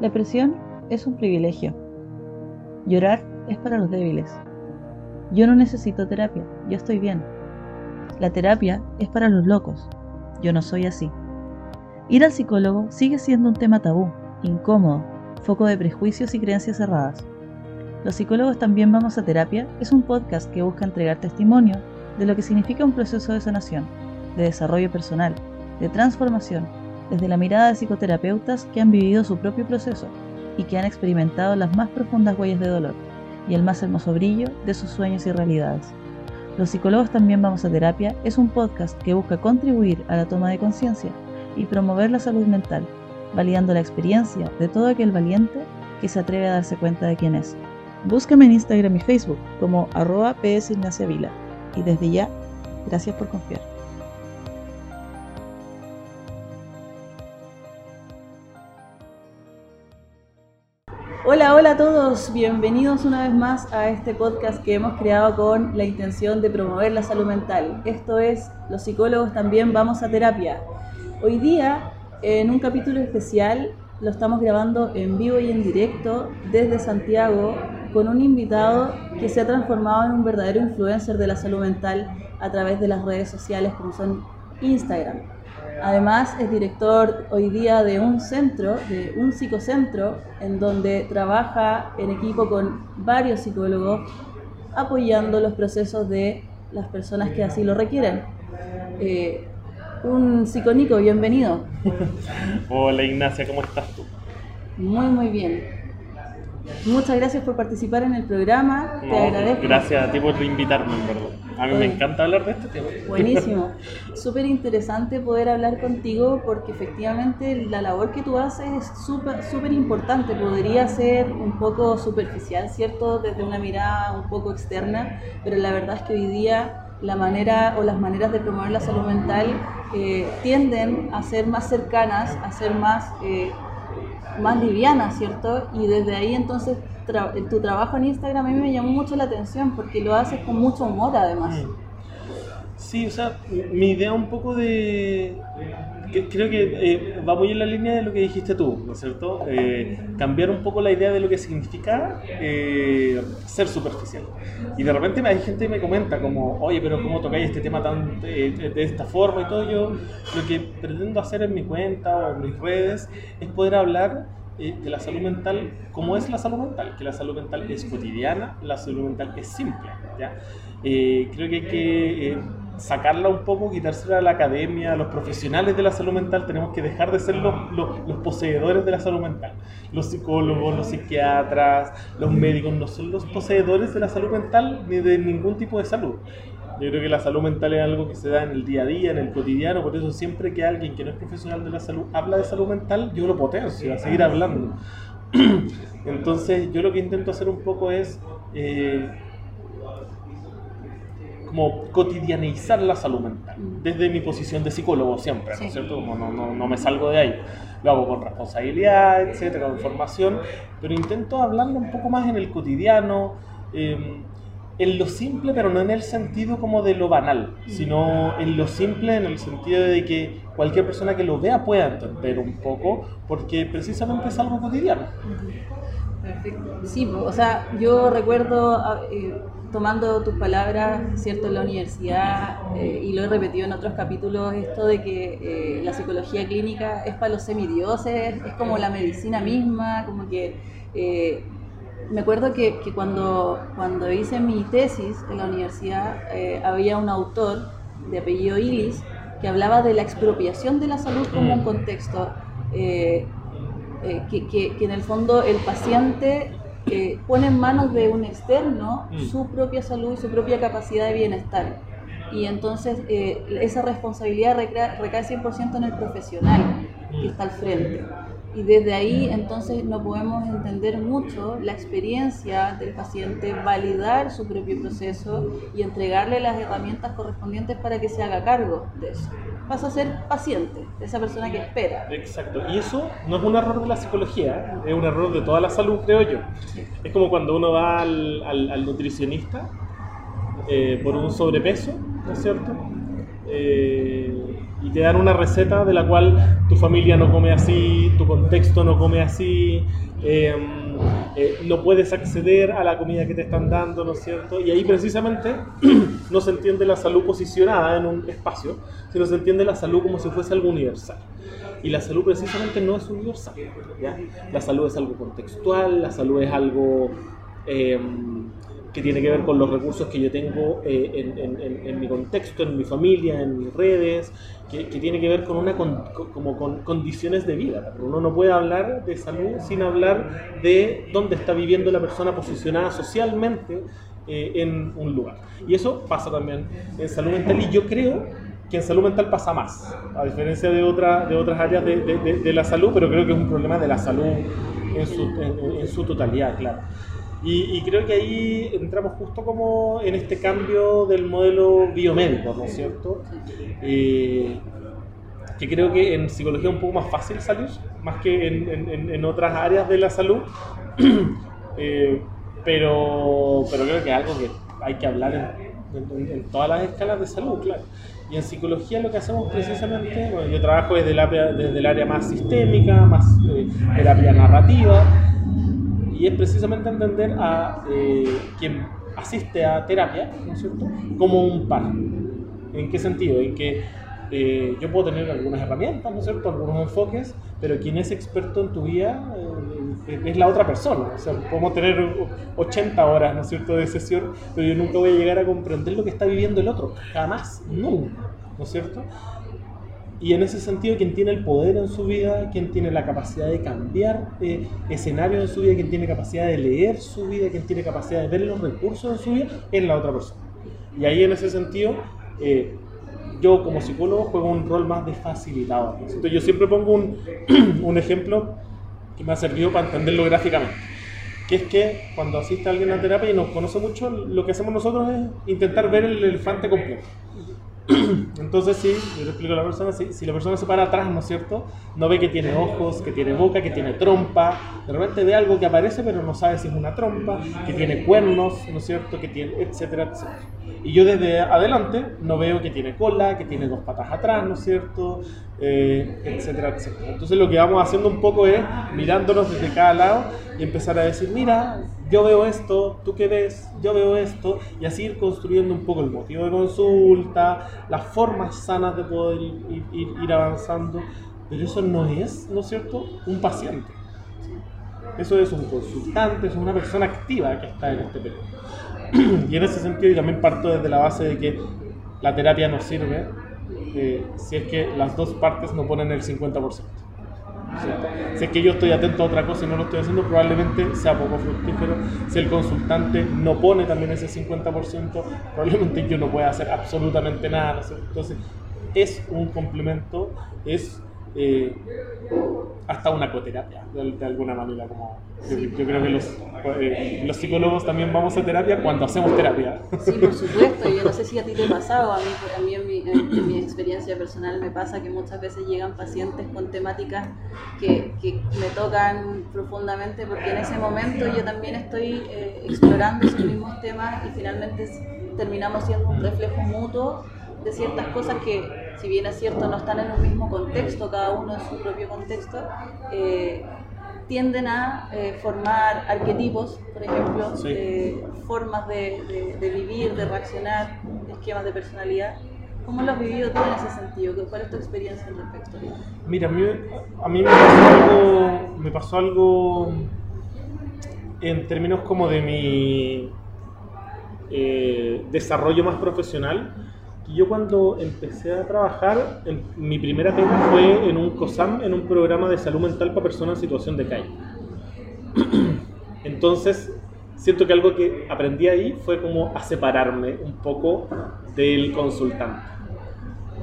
La presión es un privilegio. Llorar es para los débiles. Yo no necesito terapia, yo estoy bien. La terapia es para los locos. Yo no soy así. Ir al psicólogo sigue siendo un tema tabú, incómodo, foco de prejuicios y creencias cerradas. Los psicólogos también vamos a terapia es un podcast que busca entregar testimonio de lo que significa un proceso de sanación, de desarrollo personal, de transformación, desde la mirada de psicoterapeutas que han vivido su propio proceso y que han experimentado las más profundas huellas de dolor y el más hermoso brillo de sus sueños y realidades. Los psicólogos también vamos a terapia es un podcast que busca contribuir a la toma de conciencia y promover la salud mental, validando la experiencia de todo aquel valiente que se atreve a darse cuenta de quién es. Búscame en Instagram y Facebook como arroba Vila y desde ya, gracias por confiar. Hola, hola a todos, bienvenidos una vez más a este podcast que hemos creado con la intención de promover la salud mental. Esto es, los psicólogos también vamos a terapia. Hoy día, en un capítulo especial, lo estamos grabando en vivo y en directo desde Santiago con un invitado que se ha transformado en un verdadero influencer de la salud mental a través de las redes sociales como son Instagram. Además, es director hoy día de un centro, de un psicocentro, en donde trabaja en equipo con varios psicólogos apoyando los procesos de las personas que así lo requieren. Eh, un psicónico, bienvenido. Hola Ignacia, ¿cómo estás tú? Muy, muy bien. Muchas gracias por participar en el programa, te agradezco. Gracias a ti por invitarme, en verdad. A mí me encanta hablar de este tema. Buenísimo. Súper interesante poder hablar contigo porque efectivamente la labor que tú haces es súper súper importante. Podría ser un poco superficial, ¿cierto? Desde una mirada un poco externa, pero la verdad es que hoy día la manera o las maneras de promover la salud mental eh, tienden a ser más cercanas, a ser más... Eh, más liviana, ¿cierto? Y desde ahí entonces tu trabajo en Instagram a mí me llamó mucho la atención porque lo haces con mucho humor además. Mm. Sí, o sea, mi idea un poco de... creo que eh, va muy en la línea de lo que dijiste tú, ¿no es cierto? Eh, cambiar un poco la idea de lo que significa eh, ser superficial. Y de repente hay gente que me comenta como, oye, pero ¿cómo tocáis este tema tan de, de esta forma y todo? Yo lo que pretendo hacer en mi cuenta o en mis redes es poder hablar de la salud mental, como es la salud mental, que la salud mental es cotidiana, la salud mental es simple. ¿ya? creo que hay que sacarla un poco, quitársela a la academia, a los profesionales de la salud mental, tenemos que dejar de ser los, los, poseedores de la salud mental. Los psicólogos, los psiquiatras, los médicos no son los poseedores de la salud mental ni de ningún tipo de salud. Yo creo que la salud mental es algo que se da en el día a día, en el cotidiano, por eso siempre que alguien que no es profesional de la salud habla de salud mental, yo lo potencio a seguir hablando. Entonces yo lo que intento hacer un poco es... Eh, como cotidianizar la salud mental, desde mi posición de psicólogo siempre, ¿no es cierto? Como no, no, no, me salgo de ahí. Lo hago con responsabilidad, etcétera, con formación, pero intento hablarlo un poco más en el cotidiano, em, en lo simple, pero no en el sentido como de lo banal, sino en lo simple en el sentido de que cualquier persona que lo vea pueda entender un poco, porque precisamente es algo cotidiano. Perfecto. Sí, o sea, yo recuerdo ah, eh, tomando tus palabras, ¿cierto?, en la universidad, eh, y lo he repetido en otros capítulos, esto de que eh, la psicología clínica es para los semidioses, es como la medicina misma, como que... me acuerdo que, que, cuando, cuando hice mi tesis en la universidad, había un autor de apellido Ilis que hablaba de la expropiación de la salud como un contexto eh, que, que, en el fondo el paciente eh, pone en manos de un externo mm. su propia salud y su propia capacidad de bienestar. Y entonces eh, esa responsabilidad recae, recae 100% en el profesional que está al frente. Y desde ahí entonces no podemos entender mucho la experiencia del paciente, validar su propio proceso y entregarle las herramientas correspondientes para que se haga cargo de eso. Vas a ser paciente, esa persona que espera. Exacto. Y eso no es un error de la psicología, es un error de toda la salud, creo yo. Es como cuando uno va al, al, nutricionista eh, por un sobrepeso, ¿no es cierto? Eh, y te dan una receta de la cual tu familia no come así, tu contexto no come así, em, eh, no puedes acceder a la comida que te están dando, ¿no es cierto? Y ahí precisamente no se entiende la salud posicionada en un espacio, sino se entiende la salud como si fuese algo universal. Y la salud precisamente no es universal. ¿ya? La salud es algo contextual, la salud es algo em, que tiene que ver con los recursos que yo tengo eh, en, mi contexto, en mi familia, en mis redes, que, tiene que ver con, una como con condiciones de vida. Uno no puede hablar de salud sin hablar de dónde está viviendo la persona posicionada socialmente eh, en un lugar. Y eso pasa también en salud mental y yo creo que en salud mental pasa más, a diferencia de, otra, de otras áreas de, de, la salud, pero creo que es un problema de la salud en su, en, su totalidad, claro. Y, creo que ahí entramos justo como en este cambio del modelo biomédico, ¿no es cierto? Eh, que creo que en psicología es un poco más fácil salir, más que en, en otras áreas de la salud, eh, pero, pero creo que es algo que hay que hablar en, todas las escalas de salud, claro. Y en psicología lo que hacemos precisamente, bueno, yo trabajo desde el área, desde el área más sistémica, más eh, terapia narrativa, y es precisamente entender a eh, quien asiste a terapia, ¿no es cierto?, como un par. ¿En qué sentido? En que eh, yo puedo tener algunas herramientas, ¿no es cierto?, algunos enfoques, pero quien es experto en tu vida eh, es la otra persona. O sea, podemos tener 80 horas, ¿no es cierto?, de sesión, pero yo nunca voy a llegar a comprender lo que está viviendo el otro. Jamás, nunca, ¿no es cierto? Y en ese sentido, quien tiene el poder en su vida, quien tiene la capacidad de cambiar eh, escenarios en su vida, quien tiene capacidad de leer su vida, quien tiene capacidad de ver los recursos en su vida, es la otra persona. Y ahí en ese sentido, eh, yo como psicólogo juego un rol más de facilitador. Entonces yo siempre pongo un, un ejemplo que me ha servido para entenderlo gráficamente que es que cuando asiste alguien a terapia y nos conoce mucho, lo que hacemos nosotros es intentar ver el elefante completo. Entonces, sí, yo explico a la persona, si, si la persona se para atrás, ¿no es cierto? No ve que tiene ojos, que tiene boca, que tiene trompa, de repente ve algo que aparece, pero no sabe si es una trompa, que tiene cuernos, ¿no es cierto? Que tiene, etcétera, etcétera. Y yo desde adelante no veo que tiene cola, que tiene dos patas atrás, ¿no es cierto? Eh, etcétera, etcétera. Entonces, lo que vamos haciendo un poco es mirándonos desde cada lado y empezar a decir, mira, yo veo esto, tú qué ves, yo veo esto, y así ir construyendo un poco el motivo de consulta, las formas sanas de poder ir, avanzando, pero eso no es, ¿no es cierto?, un paciente. Eso es un consultante, es una persona activa que está en este periodo. y en ese sentido, y también parto desde la base de que la terapia no sirve eh, si es que las dos partes no ponen el 50%. Si es que yo estoy atento a otra cosa y no lo estoy haciendo, probablemente sea poco fructífero. Si el consultante no pone también ese 50%, probablemente yo no pueda hacer absolutamente nada. Entonces, es un complemento, es eh, hasta una coterapia, de, alguna manera. Como, yo, creo que los, eh, los, psicólogos también vamos a terapia cuando hacemos terapia. Sí, por supuesto. Yo no sé si a ti te ha pasado, a mí, a mí en, mi, en, mi, experiencia personal me pasa que muchas veces llegan pacientes con temáticas que, que me tocan profundamente porque en ese momento yo también estoy eh, explorando esos mismos temas y finalmente terminamos siendo un reflejo mutuo de ciertas cosas que si bien es cierto, no están en un mismo contexto, cada uno en su propio contexto, eh, tienden a eh, formar arquetipos, por ejemplo, eh, formas de, vivir, de reaccionar, esquemas de personalidad. ¿Cómo lo has vivido tú en ese sentido? ¿Cuál es tu experiencia al respecto? Mira, a mí, me, pasó algo, me pasó algo en términos como de mi desarrollo más profesional yo cuando empecé a trabajar, mi primera pega fue en un COSAM, en un programa de salud mental para personas en situación de calle. Entonces, siento que algo que aprendí ahí fue como a separarme un poco del consultante.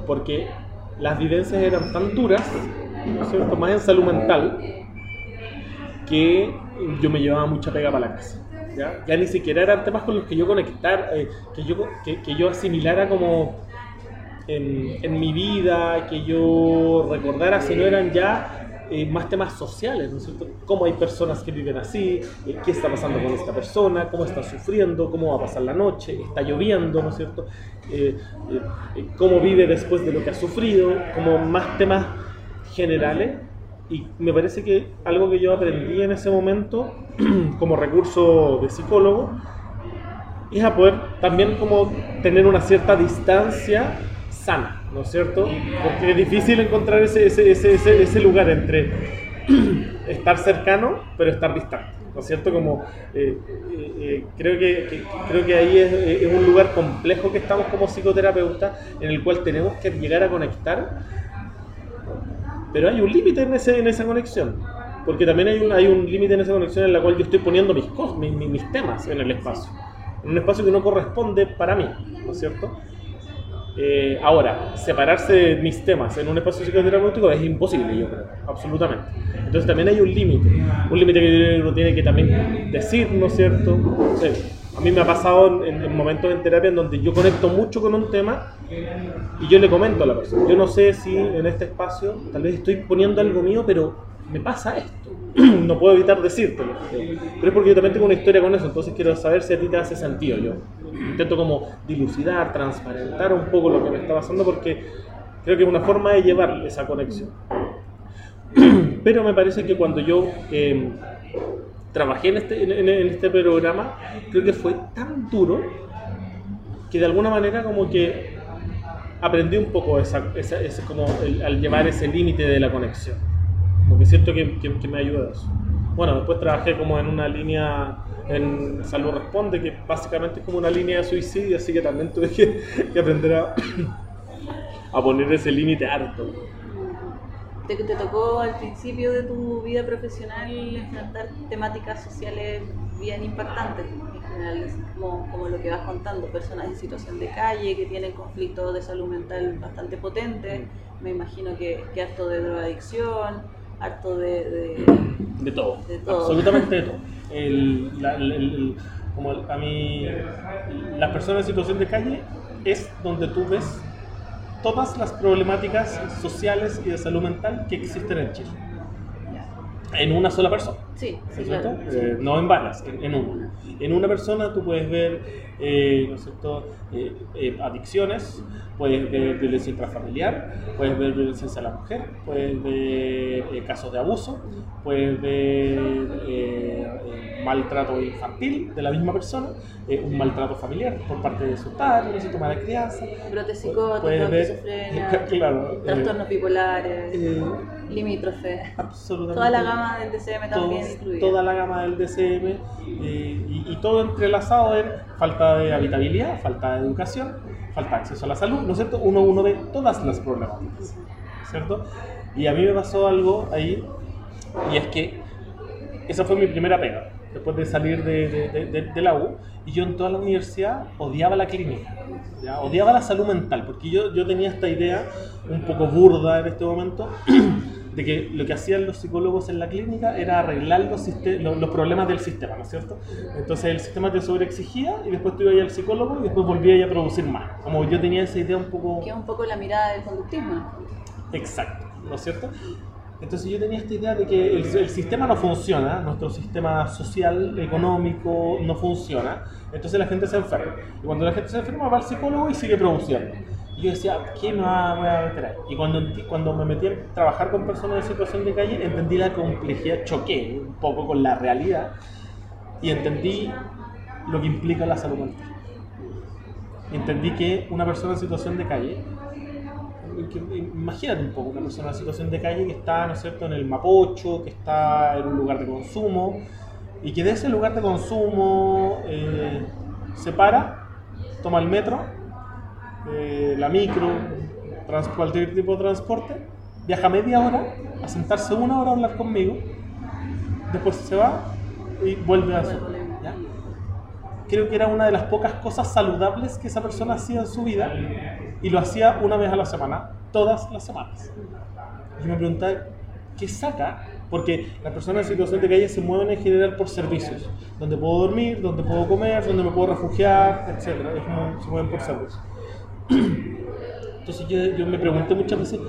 Porque las vivencias eran tan duras, ¿cierto? más en salud mental, que yo me llevaba mucha pega para la casa. ¿Ya? ni siquiera eran temas con los que yo conectar, eh, que, yo, que, que, yo asimilara como en, en, mi vida, que yo recordara, si no eran ya eh, más temas sociales, ¿no es cierto? Cómo hay personas que viven así, eh, qué está pasando con esta persona, cómo está sufriendo, cómo va a pasar la noche, está lloviendo, ¿no es cierto? Cómo vive después de lo que ha sufrido, como más temas generales. Y me parece que algo que yo aprendí en ese momento como recurso de psicólogo es a poder también como tener una cierta distancia sana, ¿no es cierto? Porque es difícil encontrar ese, ese, ese, ese lugar entre estar cercano, pero estar distante, ¿no es cierto? Como, eh, eh, eh, creo, que, creo que ahí es, es, un lugar complejo que estamos como psicoterapeutas, en el cual tenemos que llegar a conectar, pero hay un límite en, ese, en esa conexión. Porque también hay un, hay un límite en esa conexión en la cual yo estoy poniendo mis, mis, mis temas en el espacio. En un espacio que no corresponde para mí, ¿no es cierto? Eh, ahora, separarse de mis temas en un espacio psicoterapéutico es imposible, yo creo, absolutamente. Entonces también hay un límite, un límite que uno tiene que también decir, ¿no es cierto? A mí me ha pasado en, momentos en terapia en donde yo conecto mucho con un tema y yo le comento a la persona, yo no sé si en este espacio tal vez estoy poniendo algo mío, pero me pasa esto. no puedo evitar decírtelo. Pero es porque yo también tengo una historia con eso, entonces quiero saber si a ti te hace sentido. Yo intento como dilucidar, transparentar un poco lo que me está pasando porque creo que es una forma de llevar esa conexión. Pero me parece que cuando yo em, trabajé en este, en, este programa, creo que fue tan duro que de alguna manera como que aprendí un poco esa, como al llevar ese límite de la conexión. Como que siento que, que, me ayuda eso. Bueno, después trabajé como en una línea en Salud Responde, que básicamente es como una línea de suicidio, así que también tuve que, que aprender a, a poner ese límite harto. ¿Te, ¿Te, tocó al principio de tu vida profesional enfrentar temáticas sociales bien impactantes? En general, como, como lo que vas contando, personas en situación de calle que tienen conflictos de salud mental bastante potentes, me imagino que, que harto de drogadicción, harto de, de, todo, absolutamente de todo. como a mí, las personas en situación de calle es donde tú ves todas las problemáticas sociales y de salud mental que existen en Chile. En una sola persona. Sí, sí, eh, no en varias, en, una. En una persona tú puedes ver, eh, ¿no es cierto?, eh, adicciones, puedes ver violencia intrafamiliar, puedes ver violencia hacia la mujer, puedes ver casos de abuso, puedes ver maltrato infantil de la misma persona, un maltrato familiar por parte de su padre, un síntoma de crianza. Brotes psicóticos, esquizofrenia, claro, trastornos bipolares limítrofe. Absolutamente. Toda la gama del DCM también incluida. Toda la gama del DCM eh, y, todo entrelazado en falta de habitabilidad, falta de educación, falta de acceso a la salud, ¿no es cierto? Uno, uno ve todas las problemáticas, ¿cierto? Y a mí me pasó algo ahí, y es que esa fue mi primera pega, después de salir de, de, la U, y yo en toda la universidad odiaba la clínica, odiaba la salud mental, porque yo, yo tenía esta idea un poco burda en este momento de que lo que hacían los psicólogos en la clínica era arreglar los, los, problemas del sistema, ¿no es cierto? Entonces el sistema te sobreexigía y después tú ibas al psicólogo y después volvías a producir más. Como yo tenía esa idea un poco... Que es un poco la mirada del conductismo. Exacto, ¿no es cierto? Entonces yo tenía esta idea de que el, el, sistema no funciona, nuestro sistema social, económico no funciona, entonces la gente se enferma. Y cuando la gente se enferma va al psicólogo y sigue produciendo. Y yo decía, ¿qué me va, a meter Y cuando, cuando me metí a trabajar con personas en situación de calle, entendí la complejidad, choqué un poco con la realidad y entendí lo que implica la salud mental. Entendí que una persona en situación de calle, imagínate un poco una persona en situación de calle que está, ¿no es cierto?, en el Mapocho, que está en un lugar de consumo, y que de ese lugar de consumo eh, se para, toma el metro eh, la micro, cualquier tipo de transporte, viaja media hora a sentarse una hora a hablar conmigo, después se va y vuelve a su. Creo que era una de las pocas cosas saludables que esa persona hacía en su vida y lo hacía una vez a la semana, todas las semanas. Y me preguntaba, ¿qué saca? Porque las personas en situación de calle se mueven en general por servicios, donde puedo dormir, donde puedo comer, donde me puedo refugiar, etc. se mueven por servicios. Entonces yo, me pregunté muchas veces,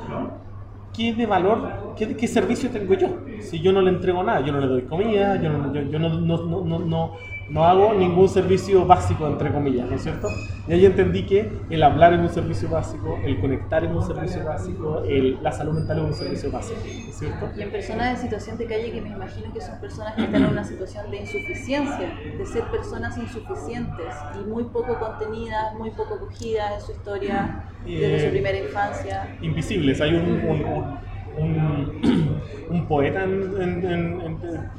¿qué de valor, qué, qué servicio tengo yo? Si yo no le entrego nada, yo no le doy comida, yo no, yo, yo no, no, no, no no hago ningún servicio básico, entre comillas, ¿no es cierto? Y ahí entendí que el hablar es un servicio básico, el conectar es un servicio básico, el, la salud mental es un servicio básico, ¿no es cierto? Y en personas en situación de calle, que me imagino que son personas que están en una situación de insuficiencia, de ser personas insuficientes y muy poco contenidas, muy poco cogidas en su historia desde su eh, primera infancia. Invisibles, hay un, un un poeta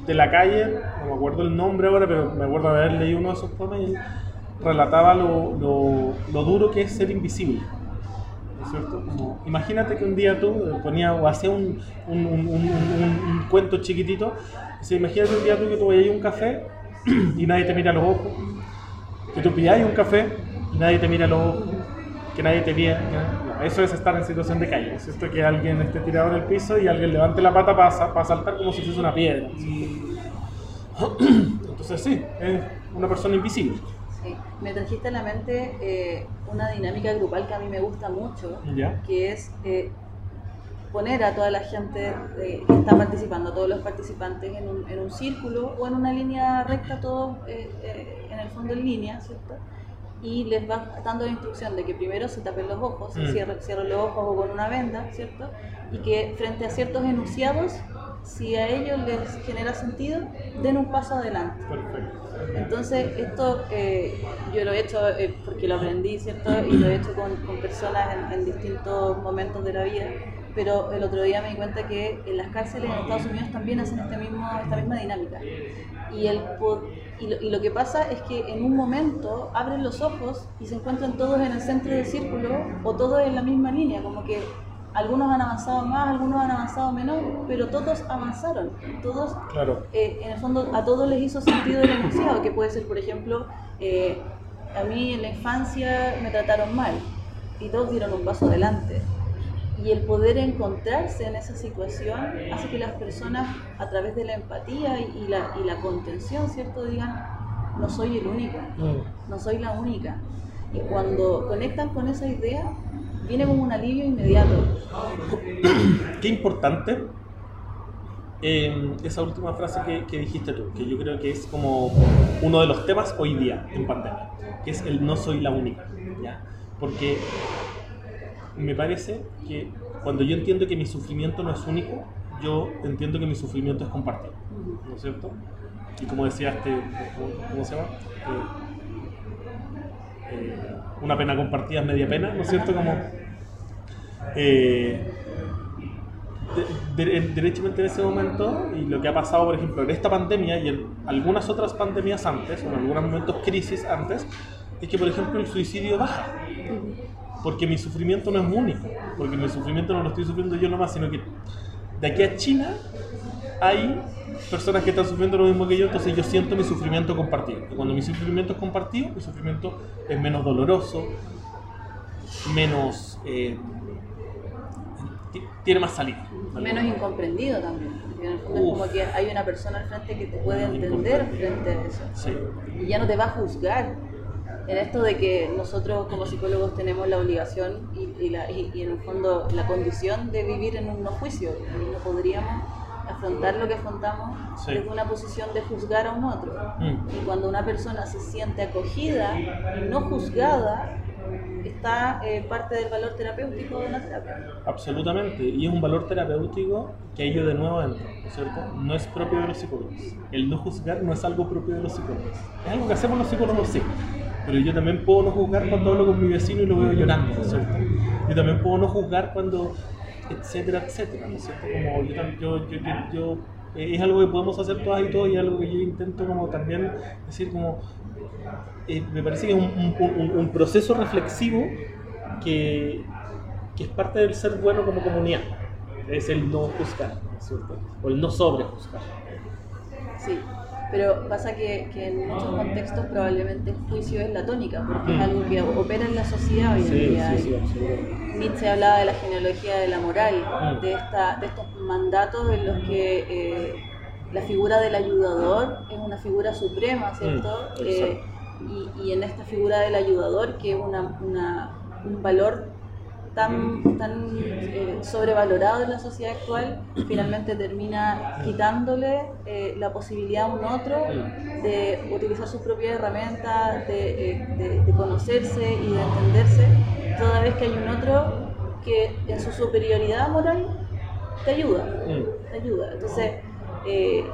de la calle, no me acuerdo el nombre ahora, pero me acuerdo haber leído uno de esos poemas y relataba lo, lo, duro que es ser invisible. ¿No es cierto? imagínate que un día tú ponías o hacías un, un, un, cuento chiquitito, y imagínate un día tú que tú vayas a un café y nadie te mira a los ojos, que tú pilláis un café y nadie te mira los ojos, que nadie te vea. Eso es estar en situación de calle. Es esto que alguien esté tirado en el piso y alguien levante la pata para, para saltar como si fuese una piedra. Entonces sí, es una persona invisible. Sí. Me trajiste a la mente eh, una dinámica grupal que a mí me gusta mucho, que es eh, poner a toda la gente eh, que está participando, a todos los participantes en un, en un, círculo o en una línea recta, todos en el fondo en línea, ¿cierto? Y les va dando la instrucción de que primero se tapen los ojos, mm. cierren, los ojos o con una venda, ¿cierto? Y que frente a ciertos enunciados, si a ellos les genera sentido, den un paso adelante. Entonces, esto eh, yo lo he hecho eh, porque lo aprendí, ¿cierto? Y lo he hecho con, con personas en, en, distintos momentos de la vida. Pero el otro día me di cuenta que en las cárceles en Estados Unidos también hacen este mismo, esta misma dinámica. Y el, y lo, que pasa es que en un momento abren los ojos y se encuentran todos en el centro del círculo o todos en la misma línea, como que algunos han avanzado más, algunos han avanzado menos, pero todos avanzaron. Todos, claro. Eh, en el fondo, a todos les hizo sentido el enunciado, que puede ser, por ejemplo, eh, a mí en la infancia me trataron mal y todos dieron un paso adelante. Y el poder encontrarse en esa situación hace que las personas, a través de la empatía y, la, y la, contención, ¿cierto?, digan, no soy el único, no soy la única. Y cuando conectan con esa idea, viene como un alivio inmediato. Qué importante eh, esa última frase que, que, dijiste tú, que yo creo que es como uno de los temas hoy día en pandemia, que es el no soy la única. ¿ya? Porque me parece que cuando yo entiendo que mi sufrimiento no es único, yo entiendo que mi sufrimiento es compartido, ¿no es cierto? Y como decía este, ¿cómo se llama? Eh, una pena compartida media pena, ¿no es cierto? Como, eh, derechamente en ese momento, y lo que ha pasado, por ejemplo, en esta pandemia y en algunas otras pandemias antes, o en algunos momentos crisis antes, es que, por ejemplo, el suicidio baja porque mi sufrimiento no es único, porque mi sufrimiento no lo estoy sufriendo yo nomás, sino que de aquí a China hay personas que están sufriendo lo mismo que yo, entonces yo siento mi sufrimiento compartido. Y cuando mi sufrimiento es compartido, mi sufrimiento es menos doloroso, menos... Eh, tiene más salida. Menos incomprendido también. es como que hay una persona al frente que te puede entender frente a eso. Sí. Y ya no te va a juzgar en esto de que nosotros como psicólogos tenemos la obligación y, la, y, en el fondo la condición de vivir en un no juicio y no podríamos afrontar lo que afrontamos desde una posición de juzgar a un otro. Mm. Y cuando una persona se siente acogida y no juzgada, está eh, parte del valor terapéutico de una terapia. Absolutamente, y es un valor terapéutico que ello de nuevo entra, ¿no es cierto? No es propio de los psicólogos. El no juzgar no es algo propio de los psicólogos. Es algo que hacemos los psicólogos, sí pero yo también puedo no juzgar cuando hablo con mi vecino y lo veo llorando, ¿no es cierto? Yo también puedo no juzgar cuando, etcétera, etcétera, ¿no es cierto? Como eh, algo que podemos hacer todas y todos y algo que yo intento como también decir como, eh, me parece que es un, proceso reflexivo que, que es parte del ser bueno como comunidad, es el no juzgar, ¿no es cierto? O el no sobre juzgar. Sí, pero pasa que, que, en muchos contextos probablemente el juicio es la tónica, porque es algo que opera en la sociedad hoy en día. Nietzsche hablaba de la genealogía de la moral, mm. de, esta, de estos mandatos en los que eh, la figura del ayudador es una figura suprema, ¿cierto? Mm, eh, y, y, en esta figura del ayudador, que es una, una, un valor tan, tan eh, sobrevalorado en la sociedad actual, finalmente termina quitándole eh, la posibilidad a un otro de utilizar sus propias herramientas, de, de, conocerse y de entenderse, toda vez que hay un otro que en su superioridad moral te ayuda, mm. te ayuda. Entonces, eh,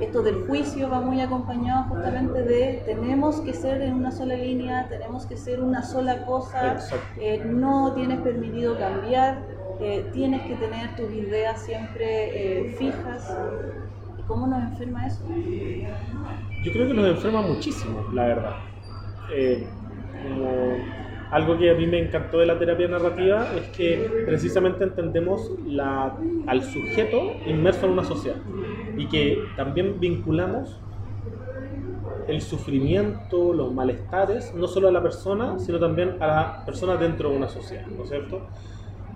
esto del juicio va muy acompañado justamente de tenemos que ser en una sola línea, tenemos que ser una sola cosa, eh, no tienes permitido cambiar, eh, tienes que tener tus ideas siempre fijas. ¿Cómo nos enferma eso? Yo creo que nos enferma muchísimo, la verdad. como algo que a mí me encantó de la terapia narrativa es que precisamente entendemos al sujeto inmerso en una sociedad y que también vinculamos el sufrimiento, los malestares, no solo a la persona, sino también a la persona dentro de una sociedad, ¿no es cierto?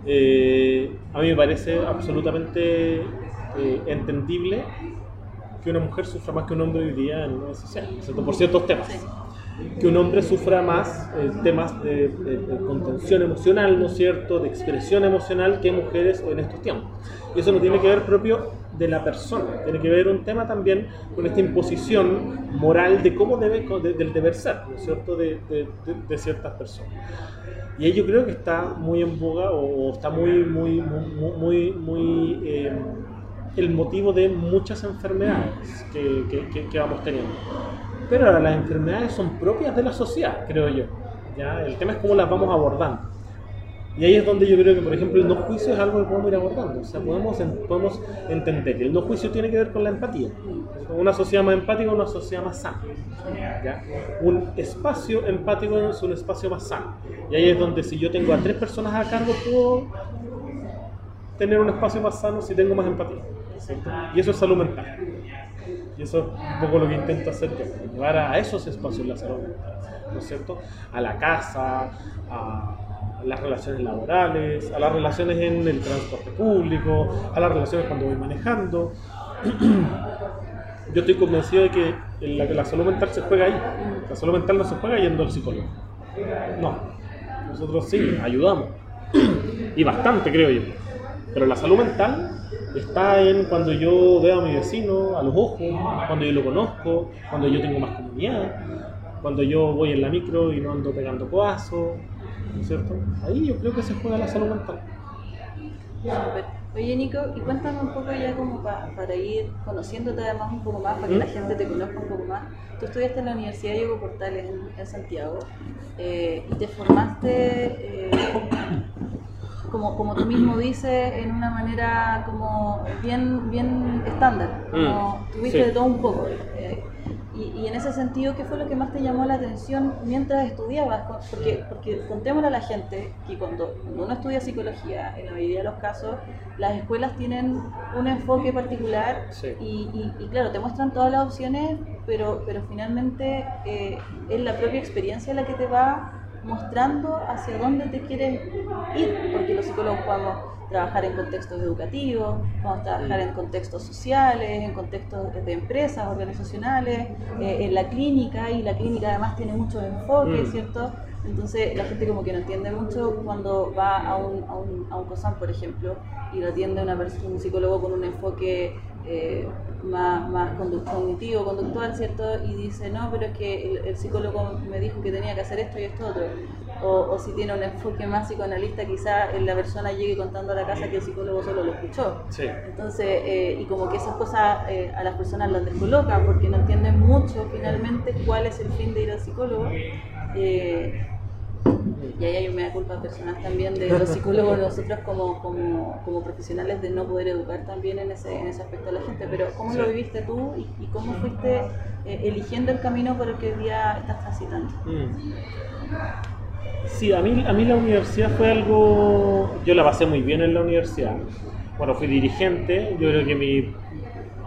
Eh, a mí me parece absolutamente eh, entendible que una mujer sufra más que un hombre hoy día en una sociedad, por ciertos temas que un hombre sufra más eh, temas de, contención emocional, ¿no cierto?, de expresión emocional que mujeres en estos tiempos. Y eso no tiene que ver propio de la persona, tiene que ver un tema también con esta imposición moral de cómo debe, del deber ser, ¿no cierto?, de, ciertas personas. Y ahí yo creo que está muy en boga o, está muy, muy, muy, muy, muy eh, el motivo de muchas enfermedades que vamos teniendo pero ahora las enfermedades son propias de la sociedad, creo yo. ¿ya? El tema es cómo las vamos abordando. Y ahí es donde yo creo que, por ejemplo, el no juicio es algo que podemos ir abordando. O sea, podemos, podemos entender que el no juicio tiene que ver con la empatía. Una sociedad más empática una sociedad más sana. ¿ya? Un espacio empático es un espacio más sano. Y ahí es donde si yo tengo a tres personas a cargo, puedo tener un espacio más sano si tengo más empatía. Y eso es salud mental. Y eso es un poco lo que intento hacer yo, llevar a esos espacios la salud ¿no es cierto? A la casa, a las relaciones laborales, a las relaciones en el transporte público, a las relaciones cuando voy manejando. Yo estoy convencido de que la, la salud mental se juega ahí. La salud mental no se juega yendo al psicólogo. No. Nosotros sí, ayudamos. Y bastante, creo yo. Pero la salud mental está en cuando yo veo a mi vecino a los ojos, cuando yo lo conozco, cuando yo tengo más comunidad, cuando yo voy en la micro y no ando pegando coazos, ¿no es cierto? Ahí yo creo que se juega la salud mental. Oye Nico, y cuéntame un poco ya como para ir conociéndote además un poco más, para que la ¿Mm? gente te conozca un poco más. Tú estudiaste en la Universidad Diego Portales en, Santiago eh, y te formaste eh, como, como tú mismo dices, en una manera como bien, bien estándar, como mm, tuviste de todo un poco. Eh, y, en ese sentido, ¿qué fue lo que más te llamó la atención mientras estudiabas? Porque, porque contémosle a la gente que cuando, uno estudia psicología, en la mayoría de los casos, las escuelas tienen un enfoque particular y, y, claro, te muestran todas las opciones, pero, pero finalmente eh, es la propia experiencia la que te va mostrando hacia dónde te quieres ir, porque los psicólogos podemos trabajar en contextos educativos, podemos trabajar en contextos sociales, en contextos de empresas, organizacionales, eh, en la clínica, y la clínica además tiene muchos enfoques, mm. ¿cierto? Entonces la gente como que no entiende mucho cuando va a un, a un, a un COSAM, por ejemplo, y lo atiende una persona, un psicólogo con un enfoque eh, más, más cognitivo, conductual, ¿cierto? Y dice, no, pero es que el, psicólogo me dijo que tenía que hacer esto y esto otro. O, o si tiene un enfoque más psicoanalista, quizá la persona llegue contando a la casa que el psicólogo solo lo escuchó. Entonces, eh, y como que esas cosas eh, a las personas las descolocan porque no entienden mucho finalmente cuál es el fin de ir al psicólogo. Y ahí hay una culpa personal también de los psicólogos, nosotros como, como, como, profesionales, de no poder educar también en ese, en ese aspecto a la gente. Pero ¿cómo lo viviste tú y, cómo fuiste eh, eligiendo el camino por el que hoy día estás transitando? Mm. Sí, a mí, a mí la universidad fue algo... Yo la pasé muy bien en la universidad. Bueno, fui dirigente, yo creo que mi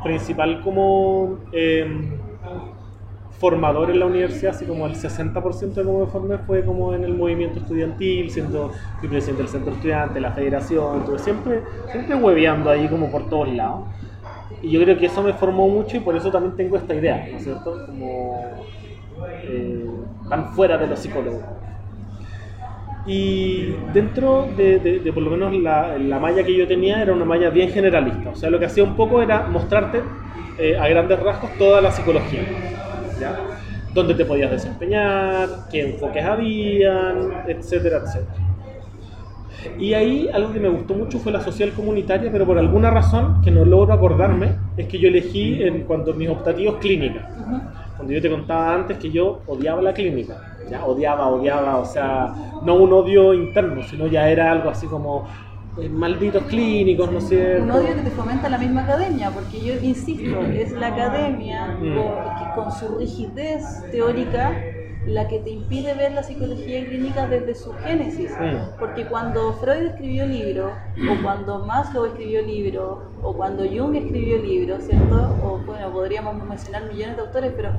principal como... Eh, formador en la universidad, así como el 60% de cómo me formé fue como en el movimiento estudiantil, siendo presidente del centro estudiante, la federación, estuve siempre, siempre hueveando ahí como por todos lados. Y yo creo que eso me formó mucho y por eso también tengo esta idea, ¿no es cierto? Como eh, tan fuera de los psicólogos. Y dentro de, de- de por lo menos la, la malla que yo tenía era una malla bien generalista. O sea, lo que hacía un poco era mostrarte eh, a grandes rasgos toda la psicología. ¿Ya? Dónde te podías desempeñar, qué enfoques habían, etcétera, etcétera. Y ahí algo que me gustó mucho fue la social comunitaria, pero por alguna razón que no logro acordarme, es que yo elegí en cuanto a mis optativos clínica. Cuando yo te contaba antes que yo odiaba la clínica, ya odiaba, odiaba, o sea, no un odio interno, sino ya era algo así como malditos clínicos, ¿no es cierto? Un odio que te fomenta la misma academia, porque yo insisto, es la academia Mm. con, su rigidez teórica la que te impide ver la psicología clínica desde su génesis. Mm. Porque cuando Freud escribió libro, o cuando Maslow escribió libro, o cuando Jung escribió libro, ¿cierto? O bueno, podríamos mencionar millones de autores, pero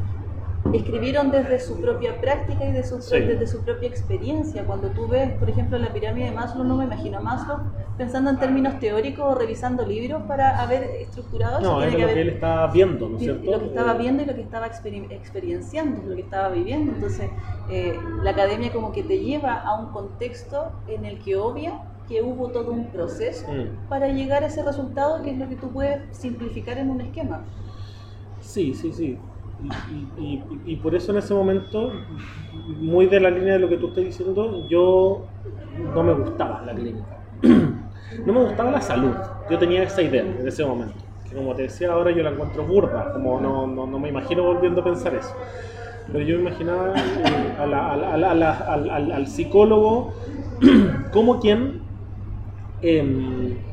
escribieron desde su propia práctica y de su, Sí. desde su propia experiencia. Cuando tú ves, por ejemplo, la pirámide de Maslow, no me imagino a Maslow pensando en términos teóricos o revisando libros para haber estructurado eso. No, es Tiene de que lo que él estaba viendo, ¿no es cierto? lo que estaba viendo y lo que estaba experim- experienciando, lo que estaba viviendo. Entonces, eh, la academia como que te lleva a un contexto en el que obvia que hubo todo un proceso Mm. para llegar a ese resultado que es lo que tú puedes simplificar en un esquema. Sí, sí, sí. Y, por eso en ese momento, muy de la línea de lo que tú estás diciendo, yo no me gustaba la clínica. No me gustaba la salud. Yo tenía esa idea en ese momento. Que como te decía ahora, yo la encuentro burda. Como no, no, no me imagino volviendo a pensar eso. Pero yo me imaginaba eh, a la- a la- al- al psicólogo como quien em,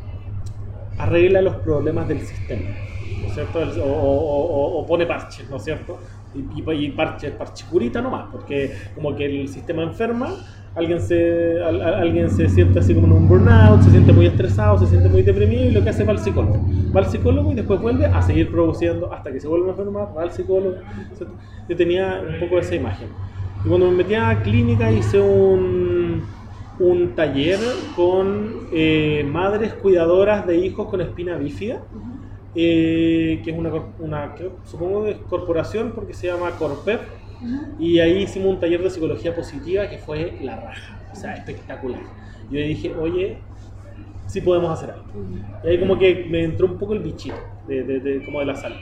arregla los problemas del sistema, ¿no cierto? O, pone parches, ¿no es cierto? Y, y, y parches, parche curita nomás, porque como que el sistema enferma, alguien se, al- al- alguien se siente así como un burnout, se siente muy estresado, se siente muy deprimido y lo que hace va al psicólogo. Va al psicólogo y después vuelve a seguir produciendo hasta que se vuelve a enfermar, va al psicólogo. Yo tenía un poco esa imagen. Y cuando me metí a clínica hice un, un taller con eh, madres cuidadoras de hijos con espina bífida, eh, que es una, una que supongo que es corporación porque se llama Corpep, y ahí hicimos un taller de psicología positiva que fue la raja, o sea, espectacular. Yo dije, oye, sí podemos hacer algo. Y ahí como que me entró un poco el bichito de, de- de- como de la salud.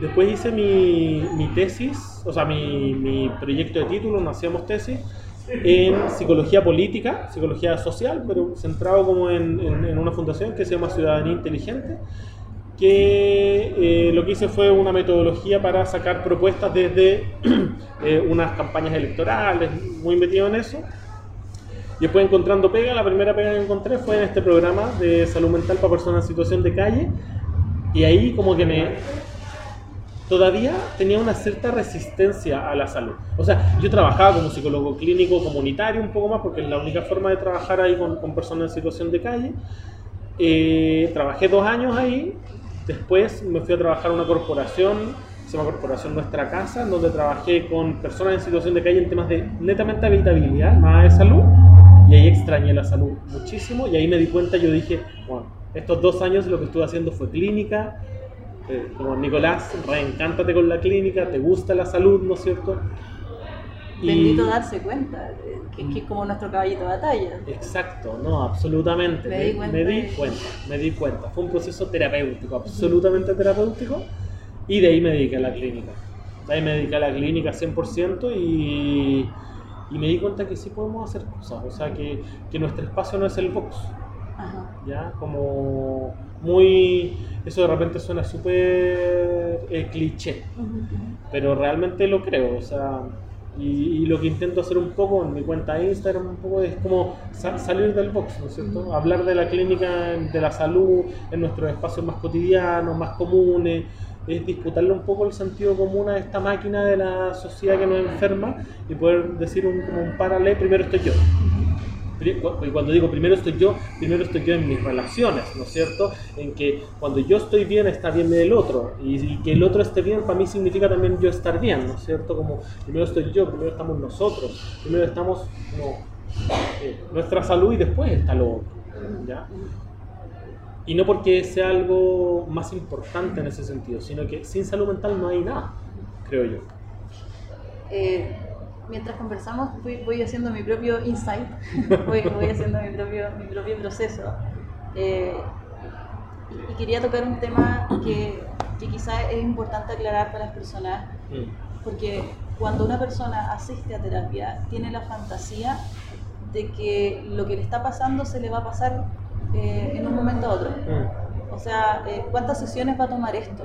Después hice mi, mi tesis, o sea, mi, mi proyecto de título, no hacíamos tesis, en psicología política, psicología social, pero centrado como en, en- en una fundación que se llama Ciudadanía Inteligente, que eh, lo que hice fue una metodología para sacar propuestas desde eh, unas campañas electorales, muy metido en eso. Y después encontrando pega, la primera pega que encontré fue en este programa de salud mental para personas en situación de calle. Y ahí como que me... Todavía tenía una cierta resistencia a la salud. O sea, yo trabajaba como psicólogo clínico comunitario un poco más porque es la única forma de trabajar ahí con, con personas en situación de calle. Eh, trabajé dos años ahí. Después me fui a trabajar a una corporación, se llama Corporación Nuestra Casa, donde trabajé con personas en situación de calle en temas de netamente habitabilidad, nada de salud. Y ahí extrañé la salud muchísimo. Y ahí me di cuenta, yo dije, bueno, estos dos años lo que estuve haciendo fue clínica. Eh, como Nicolás, reencántate con la clínica, te gusta la salud, ¿no es cierto? Y- Bendito darse cuenta, que, que es como nuestro caballito de batalla. Exacto, no, absolutamente. Me di cuenta me di cuenta, me di cuenta. Fue un proceso terapéutico, absolutamente terapéutico. Y de ahí me dediqué a la clínica. De ahí me dediqué a la clínica 100% y, y me di cuenta que sí podemos hacer cosas. O sea, que, que nuestro espacio no es el box. Ajá. ¿ya? Como muy... Eso de repente suena súper eh, cliché, pero realmente lo creo, o sea... Y, y lo que intento hacer un poco en mi cuenta de Instagram un poco es como sa- salir del box, ¿no es cierto? Hablar de la clínica, de la salud, en nuestros espacios más cotidianos, más comunes, es disputarle un poco el sentido común a esta máquina de la sociedad que nos enferma y poder decir un, como un paralelo, primero estoy yo. Y cuando digo primero estoy yo, primero estoy yo en mis relaciones, ¿no es cierto? En que cuando yo estoy bien, está bien el otro. Y, y que el otro esté bien, para mí significa también yo estar bien, ¿no es cierto? Como primero estoy yo, primero estamos nosotros, primero estamos como, eh, nuestra salud y después está lo otro, ¿ya? Y no porque sea algo más importante en ese sentido, sino que sin salud mental no hay nada, creo yo. Eh, mientras conversamos voy, haciendo mi propio insight, voy, haciendo mi propio, mi propio proceso. Eh, y, quería tocar un tema que, que quizás es importante aclarar para las personas, mm. porque cuando una persona asiste a terapia, tiene la fantasía de que lo que le está pasando se le va a pasar eh, en un momento a otro. Mm. O sea, eh, ¿cuántas sesiones va a tomar esto?